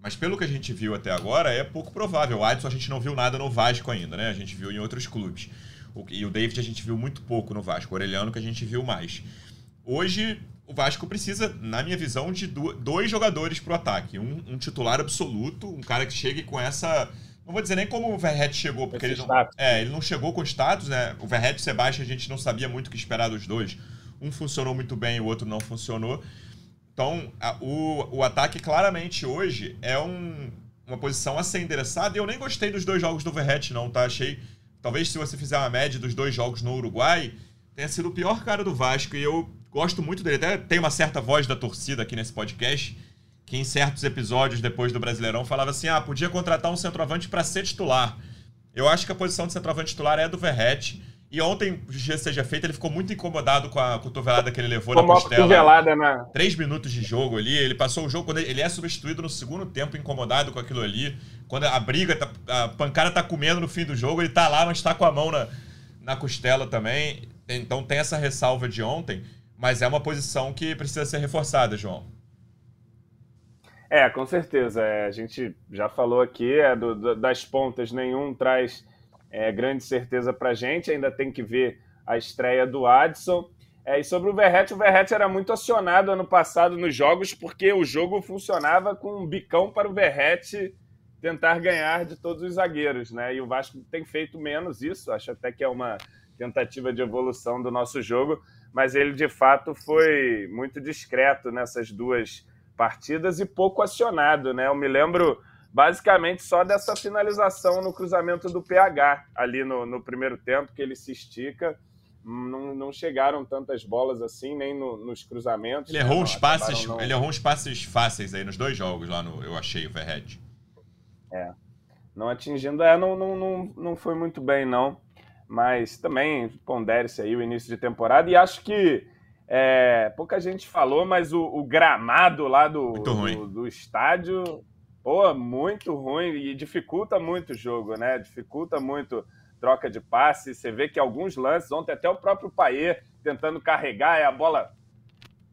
[SPEAKER 1] Mas pelo que a gente viu até agora, é pouco provável. O Adson a gente não viu nada no Vasco ainda, né? A gente viu em outros clubes. O, e o David a gente viu muito pouco no Vasco. O Orelhano que a gente viu mais. Hoje, o Vasco precisa, na minha visão, de dois jogadores pro ataque. Um, um titular absoluto, um cara que chegue com essa... Não vou dizer nem como o Verret chegou, porque ele não, é, ele não chegou com status, né? O Verret e o Sebastião a gente não sabia muito o que esperar dos dois. Um funcionou muito bem, o outro não funcionou. Então, a, o, o ataque claramente hoje é um, uma posição a ser endereçada. E eu nem gostei dos dois jogos do Verret, não, tá? Achei. Talvez se você fizer uma média dos dois jogos no Uruguai, tenha sido o pior cara do Vasco. E eu gosto muito dele. Até tem uma certa voz da torcida aqui nesse podcast, que em certos episódios depois do Brasileirão falava assim: ah, podia contratar um centroavante para ser titular. Eu acho que a posição de centroavante titular é do Verret. E ontem, justiça seja feita, ele ficou muito incomodado com a cotovelada que ele levou Como na costela.
[SPEAKER 4] cotovelada na...
[SPEAKER 1] Três minutos de jogo ali, ele passou o jogo, quando ele é substituído no segundo tempo, incomodado com aquilo ali. Quando a briga, tá, a pancada tá comendo no fim do jogo, ele tá lá, mas tá com a mão na, na costela também. Então tem essa ressalva de ontem, mas é uma posição que precisa ser reforçada, João.
[SPEAKER 4] É, com certeza. É, a gente já falou aqui, é, do, do, das pontas, nenhum traz é, grande certeza para gente. Ainda tem que ver a estreia do Adson. É, e sobre o Verrete, o Verrete era muito acionado ano passado nos jogos, porque o jogo funcionava com um bicão para o Verrete tentar ganhar de todos os zagueiros, né? E o Vasco tem feito menos isso, acho até que é uma tentativa de evolução do nosso jogo, mas ele de fato foi muito discreto nessas duas partidas e pouco acionado, né? Eu me lembro basicamente só dessa finalização no cruzamento do PH ali no, no primeiro tempo, que ele se estica. Não, não chegaram tantas bolas assim, nem no, nos cruzamentos.
[SPEAKER 1] Ele errou, uns passes, não... ele errou uns passes fáceis aí nos dois jogos lá no. Eu achei o Verret.
[SPEAKER 4] É. Não atingindo, é, não, não, não, não foi muito bem, não. Mas também pondere-se aí o início de temporada. E acho que é, pouca gente falou, mas o, o gramado lá do, do, do, estádio, pô, muito ruim e dificulta muito o jogo, né? Dificulta muito troca de passe. Você vê que alguns lances, ontem até o próprio Paier tentando carregar, e a bola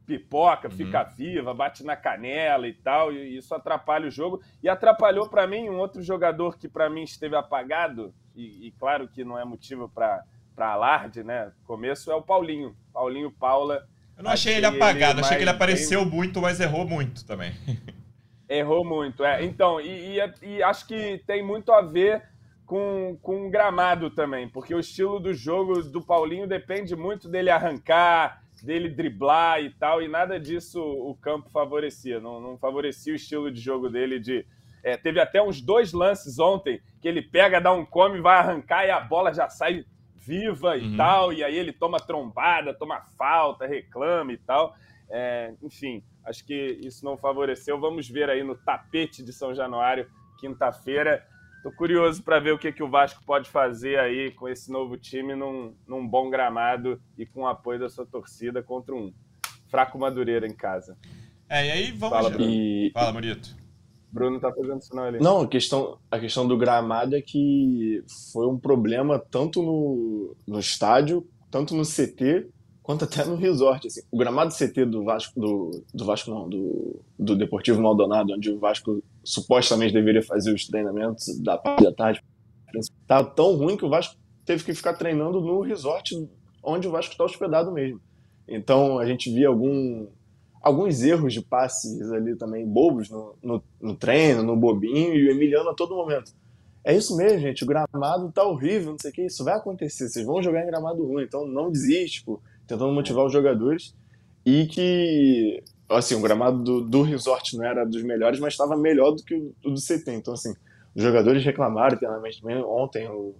[SPEAKER 4] pipoca, uhum. fica viva, bate na canela e tal, e isso atrapalha o jogo. E atrapalhou para mim um outro jogador que para mim esteve apagado, e, e, claro que não é motivo para alarde, né? Começo é o Paulinho, Paulinho Paula.
[SPEAKER 1] Eu não achei, achei ele apagado, ele achei que ele apareceu bem... muito, mas errou muito também.
[SPEAKER 4] Errou muito, é. Então, e, e, e acho que tem muito a ver com, com o gramado também, porque o estilo do jogo do Paulinho depende muito dele arrancar, dele driblar e tal, e nada disso o campo favorecia. Não, não favorecia o estilo de jogo dele de. É, teve até uns dois lances ontem que ele pega, dá um come, vai arrancar e a bola já sai viva e uhum. tal, e aí ele toma trombada, toma falta, reclama e tal. É, enfim, acho que isso não favoreceu. Vamos ver aí no tapete de São Januário, quinta-feira. Tô curioso para ver o que, que o Vasco pode fazer aí com esse novo time num, num bom gramado e com o apoio da sua torcida contra um fraco Madureira em casa.
[SPEAKER 1] É, e aí vamos... Fala, Bruno. E... Fala, Morito.
[SPEAKER 4] Bruno tá fazendo sinal ali.
[SPEAKER 3] Não, a questão, a questão do gramado é que foi um problema tanto no, no estádio, tanto no CT, quanto até no resort. Assim. O gramado CT do Vasco, do, do Vasco não, do, do Deportivo Maldonado, onde o Vasco supostamente deveria fazer os treinamentos da parte da tarde, tá tão ruim que o Vasco teve que ficar treinando no resort onde o Vasco está hospedado mesmo. Então a gente via algum, alguns erros de passes ali também, bobos no, no, no, treino, no bobinho, e o Emiliano a todo momento. É isso mesmo, gente, o gramado tá horrível, não sei o que, isso vai acontecer, vocês vão jogar em gramado ruim, então não desiste, tipo, tentando motivar os jogadores. E que, assim, o gramado do, do resort não era dos melhores, mas estava melhor do que o, o, do CT. Então, assim, os jogadores reclamaram internamente também. Ontem, o,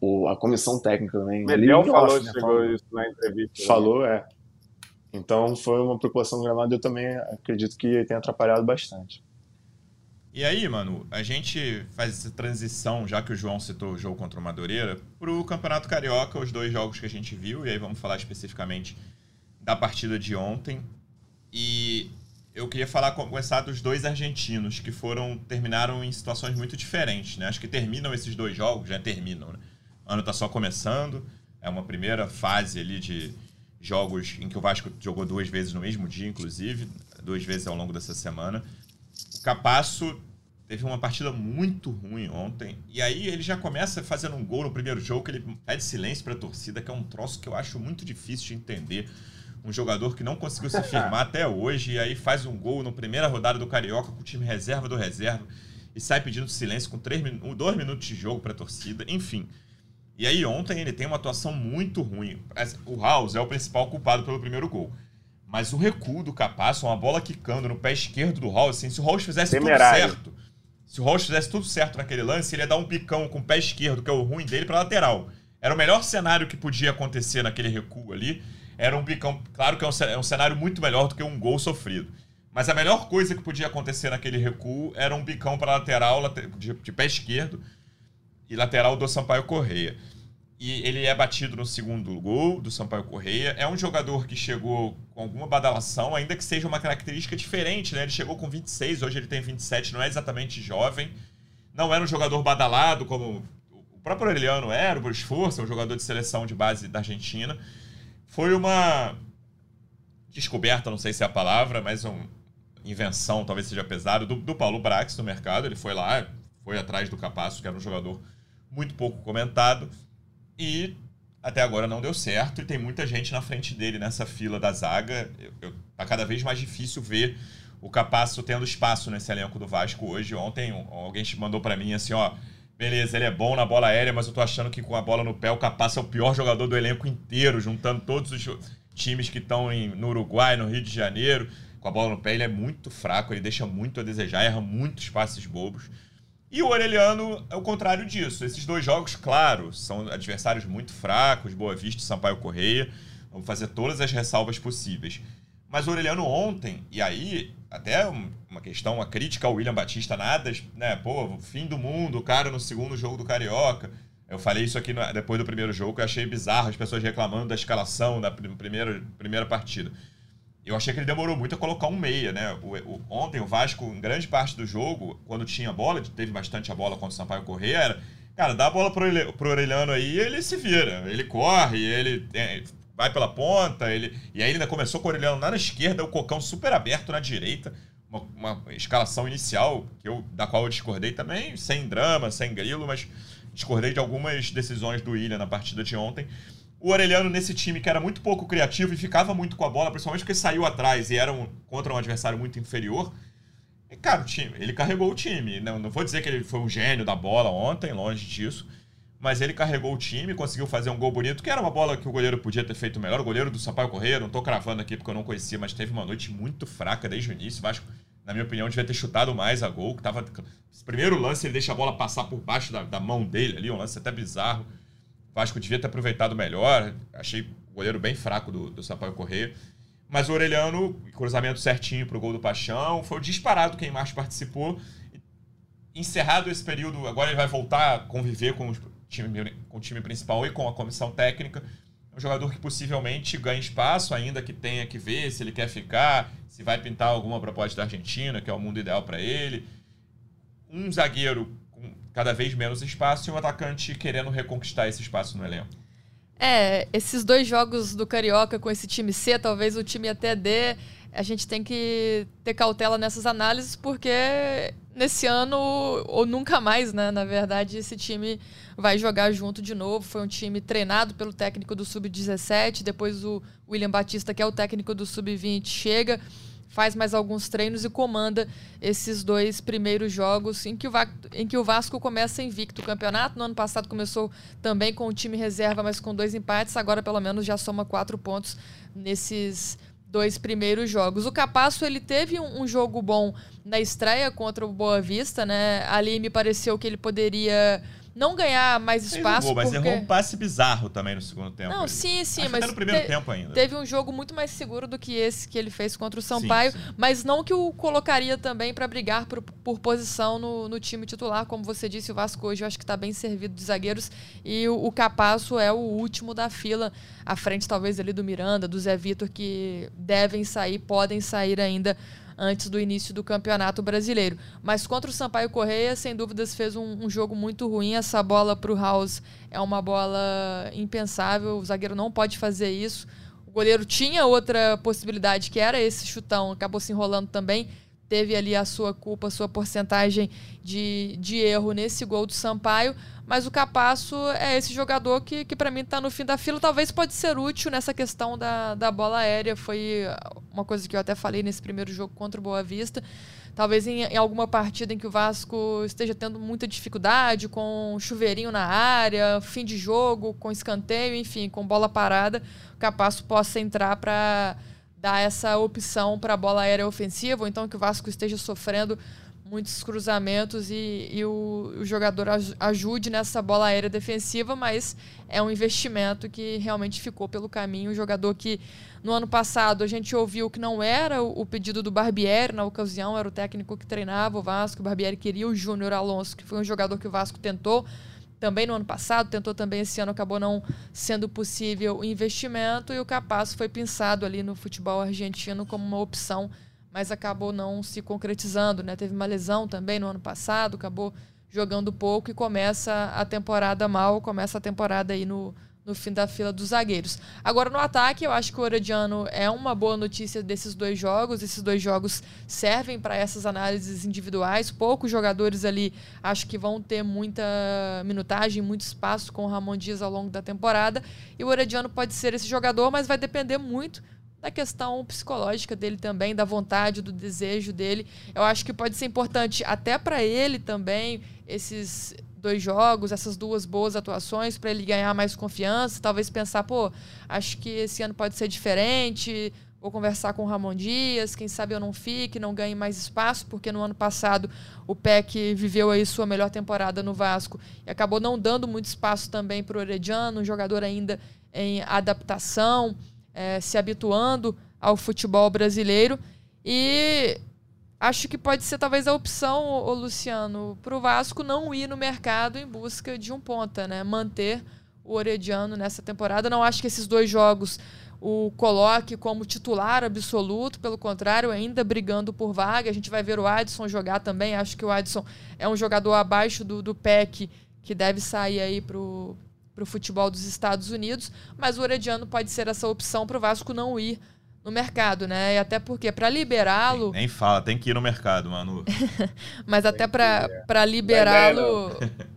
[SPEAKER 3] o, a comissão técnica também.
[SPEAKER 4] Miguel falou, off, né, chegou falou, isso na entrevista.
[SPEAKER 3] Né? Falou, né? é. Então, foi uma preocupação do gramado. Eu também acredito que tenha atrapalhado bastante.
[SPEAKER 1] E aí, mano, a gente faz essa transição, já que o João citou o jogo contra o Madureira, pro Campeonato Carioca, os dois jogos que a gente viu, e aí vamos falar especificamente da partida de ontem. E eu queria falar começar dos dois argentinos que foram terminaram em situações muito diferentes, né? Acho que terminam esses dois jogos, já terminam, né? O ano tá só começando, é uma primeira fase ali de jogos em que o Vasco jogou duas vezes no mesmo dia, inclusive, duas vezes ao longo dessa semana. O Capasso teve uma partida muito ruim ontem. E aí ele já começa fazendo um gol no primeiro jogo, que ele pede silêncio para a torcida, que é um troço que eu acho muito difícil de entender. Um jogador que não conseguiu se firmar até hoje, e aí faz um gol na primeira rodada do Carioca com o time reserva do reserva, e sai pedindo silêncio com três, dois minutos de jogo para a torcida, enfim. E aí ontem ele tem uma atuação muito ruim. O House é o principal culpado pelo primeiro gol. Mas o recuo do Capasso, uma bola quicando no pé esquerdo do House, assim, se o House fizesse Temerário. tudo certo, se o House fizesse tudo certo naquele lance, ele ia dar um picão com o pé esquerdo, que é o ruim dele, para lateral. Era o melhor cenário que podia acontecer naquele recuo ali. Era um picão, claro que é um, é cenário muito melhor do que um gol sofrido. Mas a melhor coisa que podia acontecer naquele recuo era um picão para lateral de, de pé esquerdo e lateral do Sampaio Correia e ele é batido no segundo gol do Sampaio Correia. É um jogador que chegou com alguma badalação, ainda que seja uma característica diferente, né? Ele chegou com 26, hoje ele tem 27, não é exatamente jovem. Não era um jogador badalado como o próprio Aureliano era, o Bruce Força, um jogador de seleção de base da Argentina. Foi uma descoberta, não sei se é a palavra, mas uma invenção, talvez seja pesado, do, do Paulo Brax no mercado. Ele foi lá, foi atrás do Capasso, que era um jogador muito pouco comentado e até agora não deu certo e tem muita gente na frente dele nessa fila da zaga. Eu, eu, tá cada vez mais difícil ver o Capasso tendo espaço nesse elenco do Vasco hoje. Ontem alguém mandou para mim assim, ó, beleza, ele é bom na bola aérea, mas eu tô achando que com a bola no pé o Capasso é o pior jogador do elenco inteiro, juntando todos os times que estão no Uruguai, no Rio de Janeiro. Com a bola no pé ele é muito fraco, ele deixa muito a desejar, erra muitos passes bobos. E o Aureliano é o contrário disso. Esses dois jogos, claro, são adversários muito fracos, Boa Vista e Sampaio Correia. Vamos fazer todas as ressalvas possíveis. Mas o Aureliano ontem, e aí, até uma questão, uma crítica ao William Batista, nada, né? Pô, fim do mundo, o cara no segundo jogo do Carioca. Eu falei isso aqui no, depois do primeiro jogo, que eu achei bizarro as pessoas reclamando da escalação da primeira, primeira partida. Eu achei que ele demorou muito a colocar um meia, né? O, o, ontem o Vasco, em grande parte do jogo, quando tinha bola, teve bastante a bola contra o Sampaio Correia, era, cara, dá a bola pro, pro Orelhano aí ele se vira. Ele corre, ele é, vai pela ponta, ele. E aí ele ainda começou com o Orelhano lá na esquerda, o Cocão super aberto na direita. Uma, uma escalação inicial, que eu, da qual eu discordei também, sem drama, sem grilo, mas discordei de algumas decisões do William na partida de ontem. O Orelhano, nesse time que era muito pouco criativo e ficava muito com a bola, principalmente porque saiu atrás e era um, contra um adversário muito inferior. E, cara, o time, ele carregou o time. Não, não vou dizer que ele foi um gênio da bola ontem, longe disso. Mas ele carregou o time, conseguiu fazer um gol bonito, que era uma bola que o goleiro podia ter feito melhor. O goleiro do Sampaio Correia, não tô cravando aqui porque eu não conhecia, mas teve uma noite muito fraca desde o início. Vasco na minha opinião, devia ter chutado mais a gol. Que tava... Primeiro lance, ele deixa a bola passar por baixo da, da mão dele ali, um lance até bizarro. O Vasco devia ter aproveitado melhor. Achei o goleiro bem fraco do, do Sampaio Correia. Mas o Orelhano, cruzamento certinho pro gol do Paixão. Foi o disparado quem mais participou. Encerrado esse período, agora ele vai voltar a conviver com, time, com o time principal e com a comissão técnica. É um jogador que possivelmente ganha espaço, ainda que tenha que ver se ele quer ficar, se vai pintar alguma proposta da Argentina, que é o mundo ideal para ele. Um zagueiro com cada vez menos espaço e um atacante querendo reconquistar esse espaço no elenco.
[SPEAKER 2] É, esses dois jogos do Carioca com esse time C, talvez o time até D, a gente tem que ter cautela nessas análises, porque nesse ano, ou nunca mais, né? Na verdade, esse time vai jogar junto de novo. Foi um time treinado pelo técnico do Sub-17, depois o William Batista, que é o técnico do Sub-20, chega, faz mais alguns treinos e comanda esses dois primeiros jogos em que, o em que o Vasco começa invicto o campeonato. No ano passado começou também com o time reserva, mas com dois empates. Agora, pelo menos, já soma quatro pontos nesses dois primeiros jogos. O Capasso ele teve um, um, jogo bom na estreia contra o Boa Vista, né? Ali me pareceu que ele poderia não ganhar mais espaço. Um gol,
[SPEAKER 1] mas
[SPEAKER 2] porque...
[SPEAKER 1] errou um passe bizarro também no segundo tempo.
[SPEAKER 2] Não, sim, sim,
[SPEAKER 1] Acho
[SPEAKER 2] mas.
[SPEAKER 1] Até no primeiro te... tempo ainda.
[SPEAKER 2] Teve um jogo muito mais seguro do que esse que ele fez contra o Sampaio, sim, sim. mas não que o colocaria também para brigar por, por posição no, no, time titular. Como você disse, o Vasco hoje eu acho que está bem servido de zagueiros e o, o Capasso é o último da fila, à frente talvez ali do Miranda, do Zé Vitor, que devem sair, podem sair ainda antes do início do Campeonato Brasileiro. Mas contra o Sampaio Correia, sem dúvidas, fez um, um jogo muito ruim. Essa bola para o House é uma bola impensável, o zagueiro não pode fazer isso. O goleiro tinha outra possibilidade, que era esse chutão, acabou se enrolando também. Teve ali a sua culpa, a sua porcentagem de, de erro nesse gol do Sampaio, mas o Capasso é esse jogador que, que para mim está no fim da fila. Talvez pode ser útil nessa questão da, da bola aérea. Foi uma coisa que eu até falei nesse primeiro jogo contra o Boa Vista. Talvez em, em alguma partida em que o Vasco esteja tendo muita dificuldade, com chuveirinho na área, fim de jogo, com escanteio, enfim, com bola parada, o Capasso possa entrar para dar essa opção para a bola aérea ofensiva, ou então que o Vasco esteja sofrendo muitos cruzamentos e, e o, o, jogador ajude nessa bola aérea defensiva, mas é um investimento que realmente ficou pelo caminho. O jogador que no ano passado a gente ouviu que não era o, o pedido do Barbieri na ocasião, era o técnico que treinava o Vasco. O Barbieri queria o Júnior Alonso, que foi um jogador que o Vasco tentou também no ano passado, tentou também esse ano, acabou não sendo possível o investimento e o Capasso foi pensado ali no futebol argentino como uma opção mas acabou não se concretizando, né? Teve uma lesão também no ano passado, acabou jogando pouco e começa a temporada mal, começa a temporada aí no, no fim da fila dos zagueiros. Agora no ataque, eu acho que o Orediano é uma boa notícia desses dois jogos. Esses dois jogos servem para essas análises individuais. Poucos jogadores ali acho que vão ter muita minutagem, muito espaço com o Ramon Dias ao longo da temporada. E o Orediano pode ser esse jogador, mas vai depender muito da questão psicológica dele também, da vontade, do desejo dele. Eu acho que pode ser importante até para ele também esses dois jogos, essas duas boas atuações para ele ganhar mais confiança, talvez pensar, pô, acho que esse ano pode ser diferente, vou conversar com o Ramon Dias, quem sabe eu não fique, não ganhe mais espaço, porque no ano passado o PEC viveu aí sua melhor temporada no Vasco e acabou não dando muito espaço também para o Orediano, um jogador ainda em adaptação é, se habituando ao futebol brasileiro. E acho que pode ser talvez a opção, o Luciano, para o Vasco não ir no mercado em busca de um ponta, né? Manter o Orediano nessa temporada. Não acho que esses dois jogos o coloque como titular absoluto, pelo contrário, ainda brigando por vaga. A gente vai ver o Adson jogar também. Acho que o Adson é um jogador abaixo do, do PEC, que deve sair aí para o futebol dos Estados Unidos. Mas o Orediano pode ser essa opção para o Vasco não ir no mercado, né? E até porque para liberá-lo.
[SPEAKER 1] Nem, nem, fala, tem que ir no mercado, Manu.
[SPEAKER 2] Mas até para liberá-lo,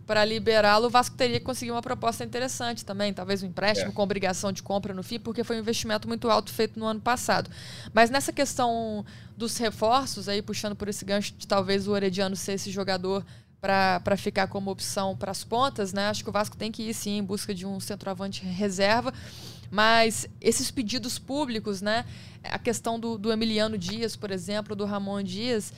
[SPEAKER 2] para liberá-lo, o Vasco teria que conseguir uma proposta interessante também, talvez um empréstimo é. com obrigação de compra no fim, porque foi um investimento muito alto feito no ano passado. Mas nessa questão dos reforços, aí puxando por esse gancho de talvez o Orediano ser esse jogador para ficar como opção para as pontas, né? Acho que o Vasco tem que ir sim em busca de um centroavante reserva. Mas esses pedidos públicos, né? A questão do, do Emiliano Dias, por exemplo, do Ramon Dias,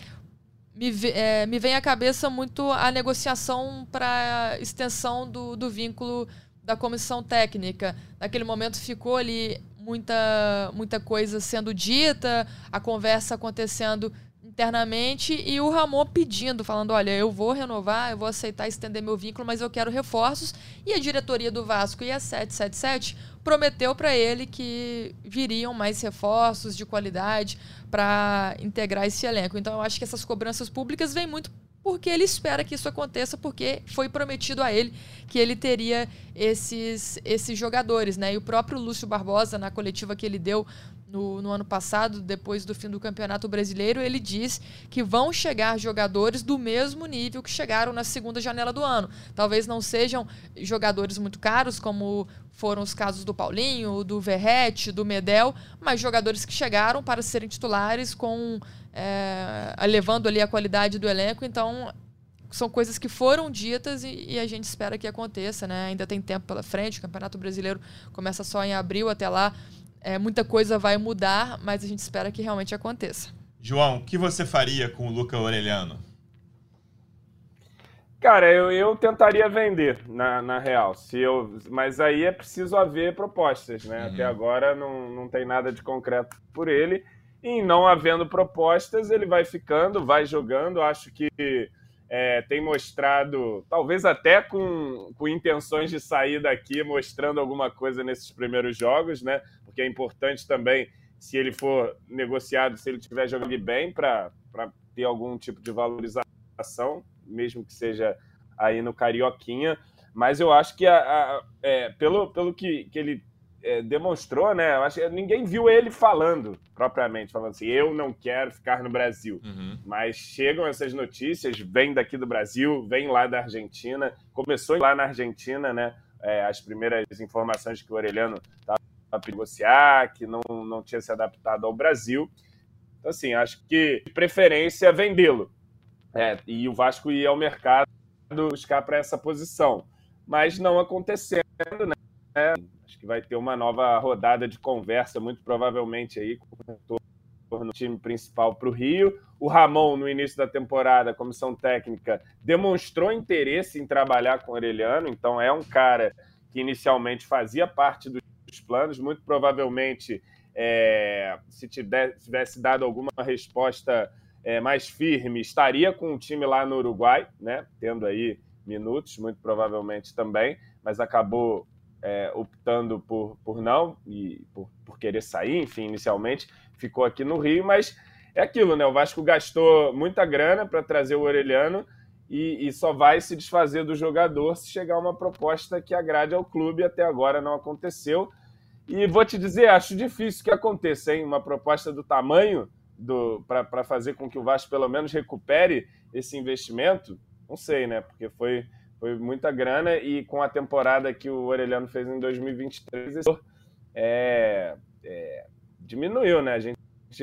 [SPEAKER 2] me, é, me vem à cabeça muito a negociação para extensão do, do vínculo da comissão técnica. Naquele momento ficou ali muita, muita coisa sendo dita, a conversa acontecendo internamente e o Ramon pedindo, falando: olha, eu vou renovar, eu vou aceitar estender meu vínculo, mas eu quero reforços. E a diretoria do Vasco e a 777 prometeu para ele que viriam mais reforços de qualidade para integrar esse elenco. Então eu acho que essas cobranças públicas vêm muito porque ele espera que isso aconteça, porque foi prometido a ele que ele teria esses, esses jogadores, né? E o próprio Lúcio Barbosa, na coletiva que ele deu no, no, ano passado, depois do fim do Campeonato Brasileiro, ele diz que vão chegar jogadores do mesmo nível que chegaram na segunda janela do ano. Talvez não sejam jogadores muito caros, como foram os casos do Paulinho, do Verrete, do Medel, mas jogadores que chegaram para serem titulares com é, levando ali a qualidade do elenco. Então, são coisas que foram ditas e, e, a gente espera que aconteça, né? Ainda tem tempo pela frente, o Campeonato Brasileiro começa só em abril, até lá é, muita coisa vai mudar, mas a gente espera que realmente aconteça.
[SPEAKER 1] João, o que você faria com o Luca Aureliano?
[SPEAKER 4] Cara, eu, eu tentaria vender, na, na real. Se eu, mas aí é preciso haver propostas, né? Uhum. Até agora não, não tem nada de concreto por ele. E não havendo propostas, ele vai ficando, vai jogando. Acho que é, tem mostrado, talvez até com, com intenções de sair daqui, mostrando alguma coisa nesses primeiros jogos, né? Porque é importante também, se ele for negociado, se ele estiver jogando bem, para ter algum tipo de valorização, mesmo que seja aí no Carioquinha. Mas eu acho que, a, a, é, pelo, pelo que, que ele é, demonstrou, né? Eu acho que ninguém viu ele falando propriamente, falando assim, eu não quero ficar no Brasil. Uhum. Mas chegam essas notícias, vem daqui do Brasil, vem lá da Argentina, começou lá na Argentina, né? É, as primeiras informações que o Orelhano estava para negociar, que não, não tinha se adaptado ao Brasil. Então, assim, acho que de preferência vendê-lo. É, e o Vasco ia ao mercado buscar para essa posição. Mas não acontecendo, né? Acho que vai ter uma nova rodada de conversa, muito provavelmente aí, com o retorno do time principal para o Rio. O Ramon, no início da temporada, a comissão técnica, demonstrou interesse em trabalhar com o Aureliano, então é um cara que inicialmente fazia parte dos planos, muito provavelmente, é, se tivesse dado alguma resposta é, mais firme, estaria com o time lá no Uruguai, né? Tendo aí minutos, muito provavelmente também, mas acabou é, optando por, por não e por, por querer sair, enfim, inicialmente ficou aqui no Rio, mas é aquilo, né? O Vasco gastou muita grana para trazer o Orelhano e, e, só vai se desfazer do jogador se chegar uma proposta que agrade ao clube. Até agora não aconteceu. E vou te dizer, acho difícil que aconteça, hein? Uma proposta do tamanho do para fazer com que o Vasco pelo menos recupere esse investimento. Não sei, né? Porque foi foi muita grana e com a temporada que o Orelhano fez em 2023, é, é, diminuiu, né? A gente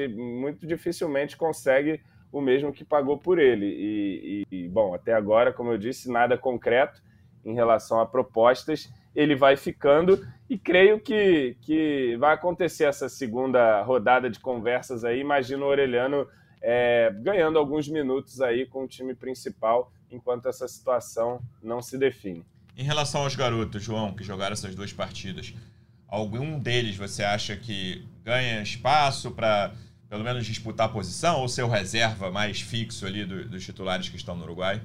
[SPEAKER 4] muito dificilmente consegue o mesmo que pagou por ele. E, e, bom, até agora, como eu disse, nada concreto em relação a propostas. Ele vai ficando e creio que, que vai acontecer essa segunda rodada de conversas aí. Imagino o Orelhano é, ganhando alguns minutos aí com o time principal enquanto essa situação não se define.
[SPEAKER 1] Em relação aos garotos, João, que jogaram essas duas partidas, algum deles você acha que ganha espaço para pelo menos disputar a posição ou ser o reserva mais fixo ali do, dos titulares que estão no Uruguai?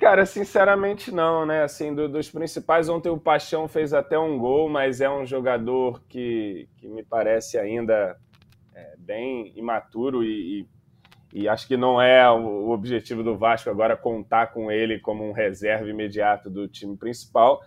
[SPEAKER 4] Cara, sinceramente não, né? Assim, do, dos principais, ontem o Paixão fez até um gol, mas é um jogador que, que me parece ainda é, bem imaturo e, e, e, acho que não é o objetivo do Vasco agora contar com ele como um reserva imediato do time principal.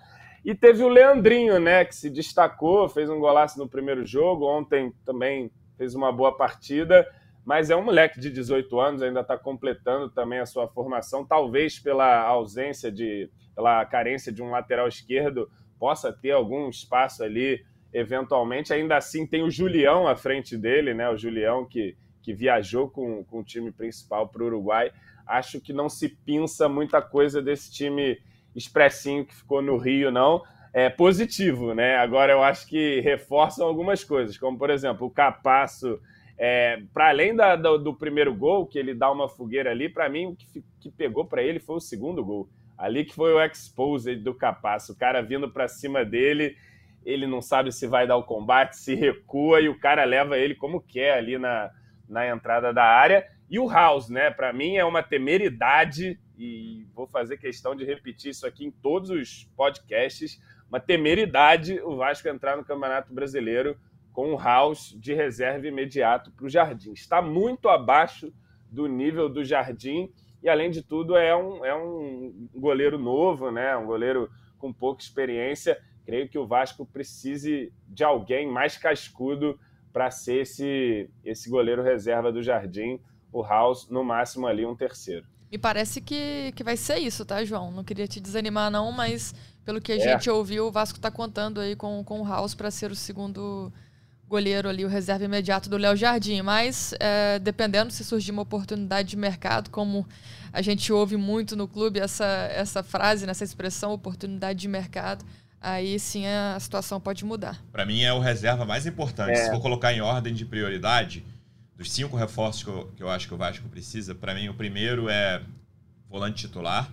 [SPEAKER 4] E teve o Leandrinho, né, que se destacou, fez um golaço no primeiro jogo, ontem também fez uma boa partida mas é um moleque de 18 anos, ainda está completando também a sua formação, talvez pela ausência de, pela carência de um lateral esquerdo, possa ter algum espaço ali, eventualmente. Ainda assim, tem o Julião à frente dele, né? O Julião que, que viajou com, com o time principal para o Uruguai. Acho que não se pinça muita coisa desse time expressinho que ficou no Rio, não. É positivo, né? Agora eu acho que reforçam algumas coisas, como por exemplo, o Capasso é, para além da, do, do, primeiro gol, que ele dá uma fogueira ali, para mim o que, que pegou para ele foi o segundo gol. Ali que foi o expose do Capaz, o cara vindo para cima dele, ele não sabe se vai dar o combate, se recua e o cara leva ele como quer ali na, na entrada da área. E o House, né? Para mim é uma temeridade, e vou fazer questão de repetir isso aqui em todos os podcasts: uma temeridade o Vasco entrar no Campeonato Brasileiro com o House de reserva imediato para o Jardim. Está muito abaixo do nível do Jardim e, além de tudo, é um, é um goleiro novo, né? um goleiro com pouca experiência. Creio que o Vasco precise de alguém mais cascudo para ser esse, esse goleiro reserva do Jardim. O House, no máximo, ali um terceiro.
[SPEAKER 2] Me parece que, que vai ser isso, tá, João? Não queria te desanimar, não, mas pelo que a é. gente ouviu, o Vasco está contando aí com, com o House para ser o segundo goleiro ali, o reserva imediato do Léo Jardim. Mas, é, dependendo se surgir uma oportunidade de mercado, como a gente ouve muito no clube essa, essa frase, nessa expressão, oportunidade de mercado, aí sim a situação pode mudar.
[SPEAKER 1] Para mim é o reserva mais importante. É. Se for colocar em ordem de prioridade, dos cinco reforços que eu, que eu acho que o Vasco precisa, para mim o primeiro é volante titular,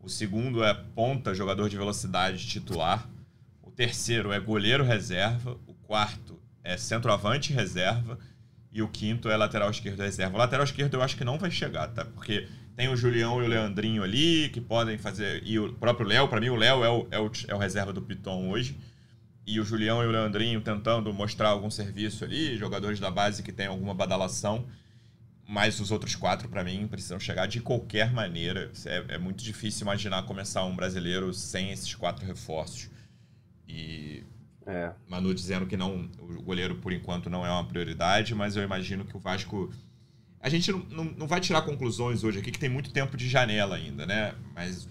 [SPEAKER 1] o segundo é ponta, jogador de velocidade titular, o terceiro é goleiro reserva, o quarto é centroavante reserva e o quinto é lateral esquerdo reserva. O lateral esquerdo eu acho que não vai chegar, tá? Porque tem o Julião e o Leandrinho ali que podem fazer. E o próprio Léo, para mim, o Léo é o, é, o, é o reserva do Piton hoje. E o Julião e o Leandrinho tentando mostrar algum serviço ali, jogadores da base que tem alguma badalação. Mas os outros quatro, para mim, precisam chegar de qualquer maneira. É, é muito difícil imaginar começar um brasileiro sem esses quatro reforços. E é. Manu dizendo que não, o goleiro por enquanto não é uma prioridade, mas eu imagino que o Vasco. A gente não, não, não vai tirar conclusões hoje aqui, que tem muito tempo de janela ainda, né? Mas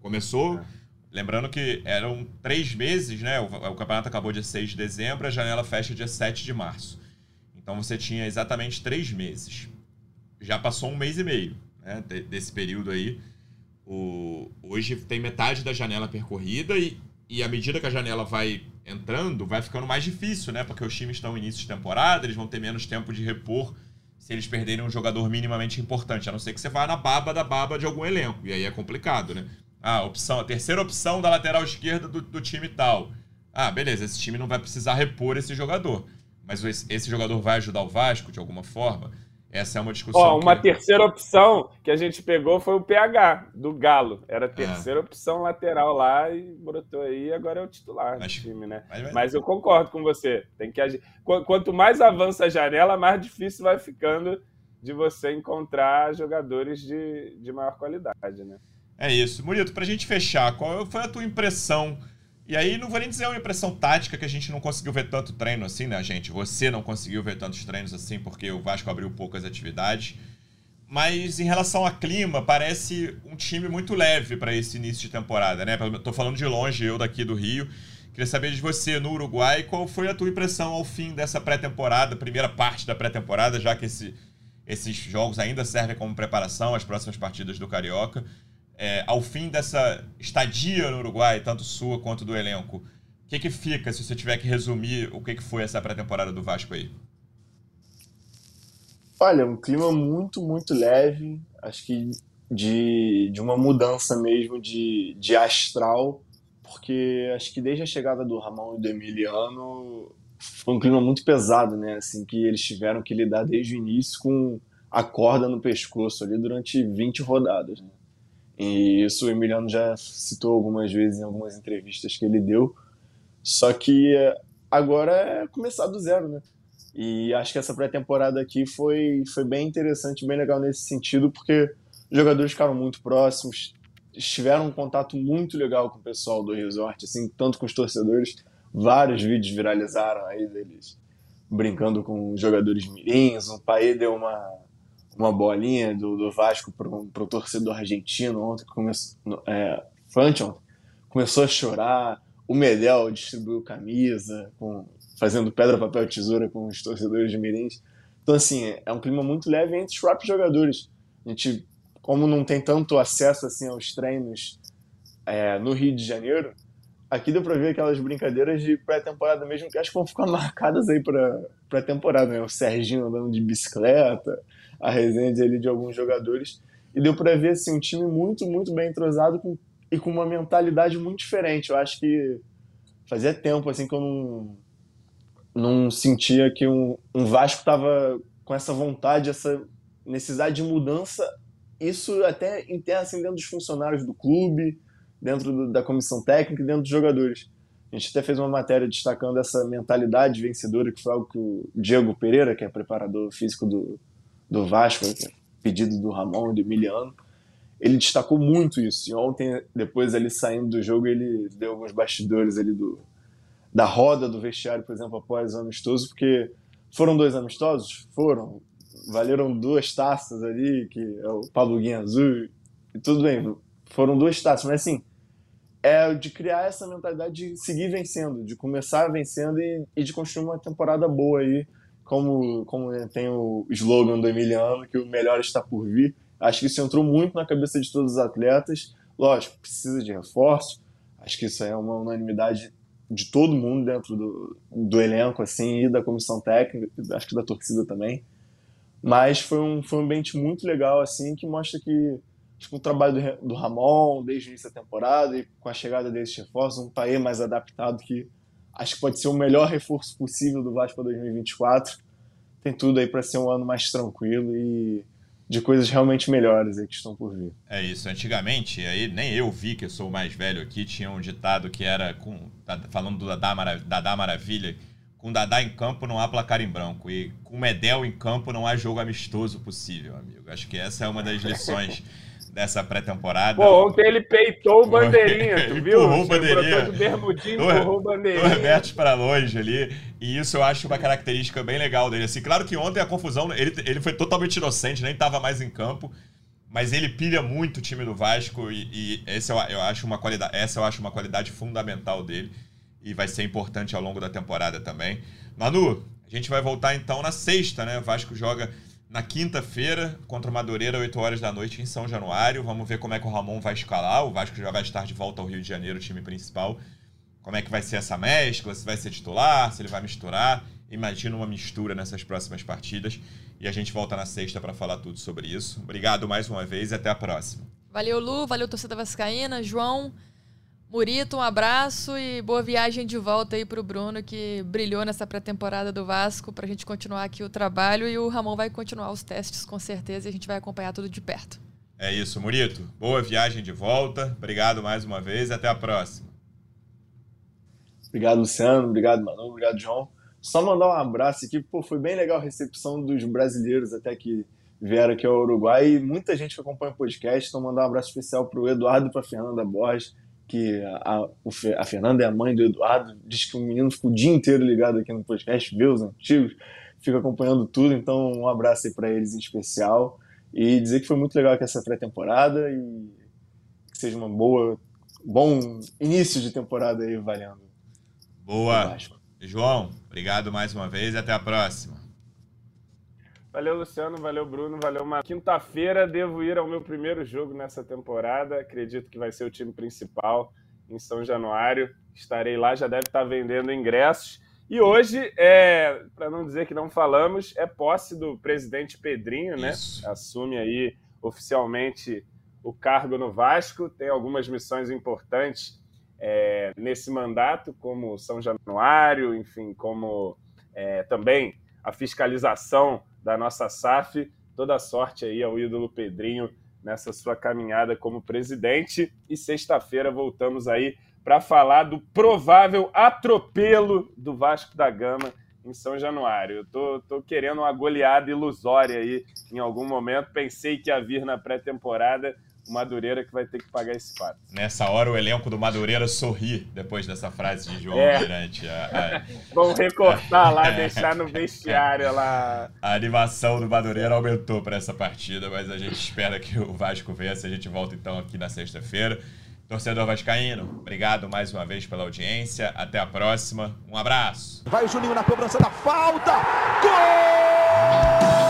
[SPEAKER 1] começou. É. Lembrando que eram três meses, né? O, o, campeonato acabou dia 6 de dezembro, a janela fecha dia 7 de março. Então você tinha exatamente três meses. Já passou um mês e meio né, desse período aí. O, hoje tem metade da janela percorrida e, e à medida que a janela vai entrando, vai ficando mais difícil, né? Porque os times estão no início de temporada, eles vão ter menos tempo de repor se eles perderem um jogador minimamente importante, a não ser que você vá na baba da baba de algum elenco. E aí é complicado, né? Ah, opção, a terceira opção da lateral esquerda do, do time tal. Ah, beleza, esse time não vai precisar repor esse jogador. Mas esse, esse jogador vai ajudar o Vasco de alguma forma? Essa é uma discussão.
[SPEAKER 4] Ó, uma que... terceira opção que a gente pegou foi o PH, do Galo. Era a é. terceira é. opção lateral lá e brotou aí, agora é o titular mas, do time, né? Mas, mas... mas, eu concordo com você. Tem que agir. Quanto mais avança a janela, mais difícil vai ficando de você encontrar jogadores de, de maior qualidade, né?
[SPEAKER 1] É isso. Murito, pra gente fechar, qual foi a tua impressão e aí, não vou nem dizer uma impressão tática que a gente não conseguiu ver tanto treino assim, né, gente? Você não conseguiu ver tantos treinos assim porque o Vasco abriu poucas atividades. Mas em relação a clima, parece um time muito leve para esse início de temporada, né? Tô falando de longe, eu daqui do Rio. Queria saber de você no Uruguai, qual foi a tua impressão ao fim dessa pré-temporada, primeira parte da pré-temporada, já que esse, esses jogos ainda servem como preparação às próximas partidas do Carioca é, ao fim dessa estadia no Uruguai, tanto sua quanto do elenco, o que, que fica se você tiver que resumir o que, que foi essa pré-temporada do Vasco aí?
[SPEAKER 3] Olha, um clima muito, muito leve, acho que de, de uma mudança mesmo de, de astral, porque acho que desde a chegada do Ramon e do Emiliano foi um clima muito pesado, né? Assim, que eles tiveram que lidar desde o início com a corda no pescoço ali durante 20 rodadas, né? E isso o Emiliano já citou algumas vezes em algumas entrevistas que ele deu. Só que agora é começar do zero, né? E acho que essa pré-temporada aqui foi, foi bem interessante, bem legal nesse sentido, porque os jogadores ficaram muito próximos, tiveram um contato muito legal com o pessoal do resort, assim, tanto com os torcedores. Vários vídeos viralizaram aí deles brincando com os jogadores mirins. O Paê deu uma, uma bolinha do, do Vasco para o torcedor argentino ontem, começou, é, foi anteontem, começou a chorar. O Medel distribuiu camisa, com, fazendo pedra, papel, tesoura com os torcedores de Mirins. Então, assim, é um clima muito leve entre os próprios jogadores. A gente, como não tem tanto acesso assim aos treinos é, no Rio de Janeiro, aqui deu para ver aquelas brincadeiras de pré-temporada mesmo que acho que vão ficar marcadas aí para pré-temporada, né? O Serginho andando de bicicleta, a resenha ali de alguns jogadores. E deu para ver assim, um time muito, muito bem entrosado com, e com uma mentalidade muito diferente. Eu acho que fazia tempo assim que eu não não sentia que um, um Vasco estava com essa vontade, essa necessidade de mudança, isso até interna assim, dentro dos funcionários do clube, dentro do, da comissão técnica e dentro dos jogadores. A gente até fez uma matéria destacando essa mentalidade vencedora, que foi algo que o Diego Pereira, que é preparador físico do, do Vasco, é pedido do Ramon do Emiliano, ele destacou muito isso. E ontem, depois ali saindo do jogo, ele deu alguns bastidores ali do, da roda do vestiário, por exemplo, após o amistoso, porque foram dois amistosos? Foram. Valeram duas taças ali, que é o Pablo Guinha Azul, e tudo bem, foram duas taças, mas assim, é de criar essa mentalidade de seguir vencendo, de começar vencendo e, e de construir uma temporada boa aí, como, como tem o slogan do Emiliano, que o melhor está por vir. Acho que isso entrou muito na cabeça de todos os atletas. Lógico, precisa de reforço. Acho que isso é uma unanimidade de todo mundo dentro do, do elenco, assim, e da comissão técnica, acho que da torcida também. Mas foi um, foi um ambiente muito legal, assim, que mostra que tipo, o trabalho do, do Ramon desde o início da temporada e com a chegada desses reforços, um país mais adaptado que acho que pode ser o melhor reforço possível do Vasco para 2024. Tem tudo aí para ser um ano mais tranquilo e de coisas realmente melhores aí que estão por vir.
[SPEAKER 1] É isso. Antigamente, aí nem eu vi que eu sou o mais velho aqui, tinha um ditado que era com falando do Dadá, Marav Dadá Maravilha, com Dadá em campo não há placar em branco e com Medel em campo não há jogo amistoso possível, amigo. Acho que essa é uma das lições dessa pré-temporada.
[SPEAKER 4] Pô, ontem ele peitou o bandeirinha, tu viu?
[SPEAKER 1] Empurrou o bandeirinha.
[SPEAKER 4] Todo bermudinho, empurrou o bandeirinha.
[SPEAKER 1] Roberto para longe ali. E isso eu acho uma característica bem legal dele. Assim, claro que ontem a confusão, ele, ele foi totalmente inocente, nem estava mais em campo. Mas ele pilha muito o time do Vasco e, e esse eu, eu acho uma qualidade, essa eu acho uma qualidade fundamental dele e vai ser importante ao longo da temporada também. Manu, a gente vai voltar então na sexta, né? O Vasco joga na quinta-feira contra o Madureira, 8 horas da noite, em São Januário. Vamos ver como é que o Ramon vai escalar. O Vasco já vai estar de volta ao Rio de Janeiro, o time principal. Como é que vai ser essa mescla? Se vai ser titular, se ele vai misturar. Imagina uma mistura nessas próximas partidas. E a gente volta na sexta para falar tudo sobre isso. Obrigado mais uma vez e até a próxima.
[SPEAKER 2] Valeu, Lu. Valeu, torcida vascaína. João. Murito, um abraço e boa viagem de volta aí pro Bruno, que brilhou nessa pré-temporada do Vasco, pra gente continuar aqui o trabalho. E o Ramon vai continuar os testes, com certeza, e a gente vai acompanhar tudo de perto.
[SPEAKER 1] É isso, Murito. Boa viagem de volta. Obrigado mais uma vez e até a próxima.
[SPEAKER 3] Obrigado, Luciano. Obrigado, Manu. Obrigado, João. Só mandar um abraço aqui. Pô, foi bem legal a recepção dos brasileiros até que vieram aqui ao Uruguai. E muita gente que acompanha o podcast. Então, mandar um abraço especial para o Eduardo e para a Fernanda Borges que a, a Fernanda é a mãe do Eduardo, diz que o menino fica o dia inteiro ligado aqui no podcast, vê os antigos, fica acompanhando tudo, então um abraço aí para eles em especial e dizer que foi muito legal aqui essa pré-temporada e que seja uma boa, bom início de temporada aí valendo.
[SPEAKER 1] Boa. João, obrigado mais uma vez e até a próxima.
[SPEAKER 4] Valeu, Luciano. Valeu, Bruno. Valeu, uma quinta-feira. Devo ir ao meu primeiro jogo nessa temporada. Acredito que vai ser o time principal em São Januário. Estarei lá, já deve estar vendendo ingressos. E hoje, é, para não dizer que não falamos, é posse do presidente Pedrinho, né? Isso. Assume aí oficialmente o cargo no Vasco. Tem algumas missões importantes é, nesse mandato, como São Januário, enfim, como é, também a fiscalização da nossa SAF. Toda sorte aí ao ídolo Pedrinho nessa sua caminhada como presidente. E sexta-feira voltamos aí para falar do provável atropelo do Vasco da Gama em São Januário. Eu tô, tô querendo uma goleada ilusória aí em algum momento. Pensei que ia vir na pré-temporada o Madureira que vai ter que pagar esse pato.
[SPEAKER 1] Nessa hora o elenco do Madureira sorri depois dessa frase de João é. Mirante. A,
[SPEAKER 4] a... Vamos recortar lá, deixar no vestiário lá.
[SPEAKER 1] A animação do Madureira aumentou para essa partida, mas a gente espera que o Vasco vença. A gente volta então aqui na sexta-feira. Torcedor Vascaíno, obrigado mais uma vez pela audiência. Até a próxima. Um abraço.
[SPEAKER 5] Vai o Juninho na cobrança da falta. Gol!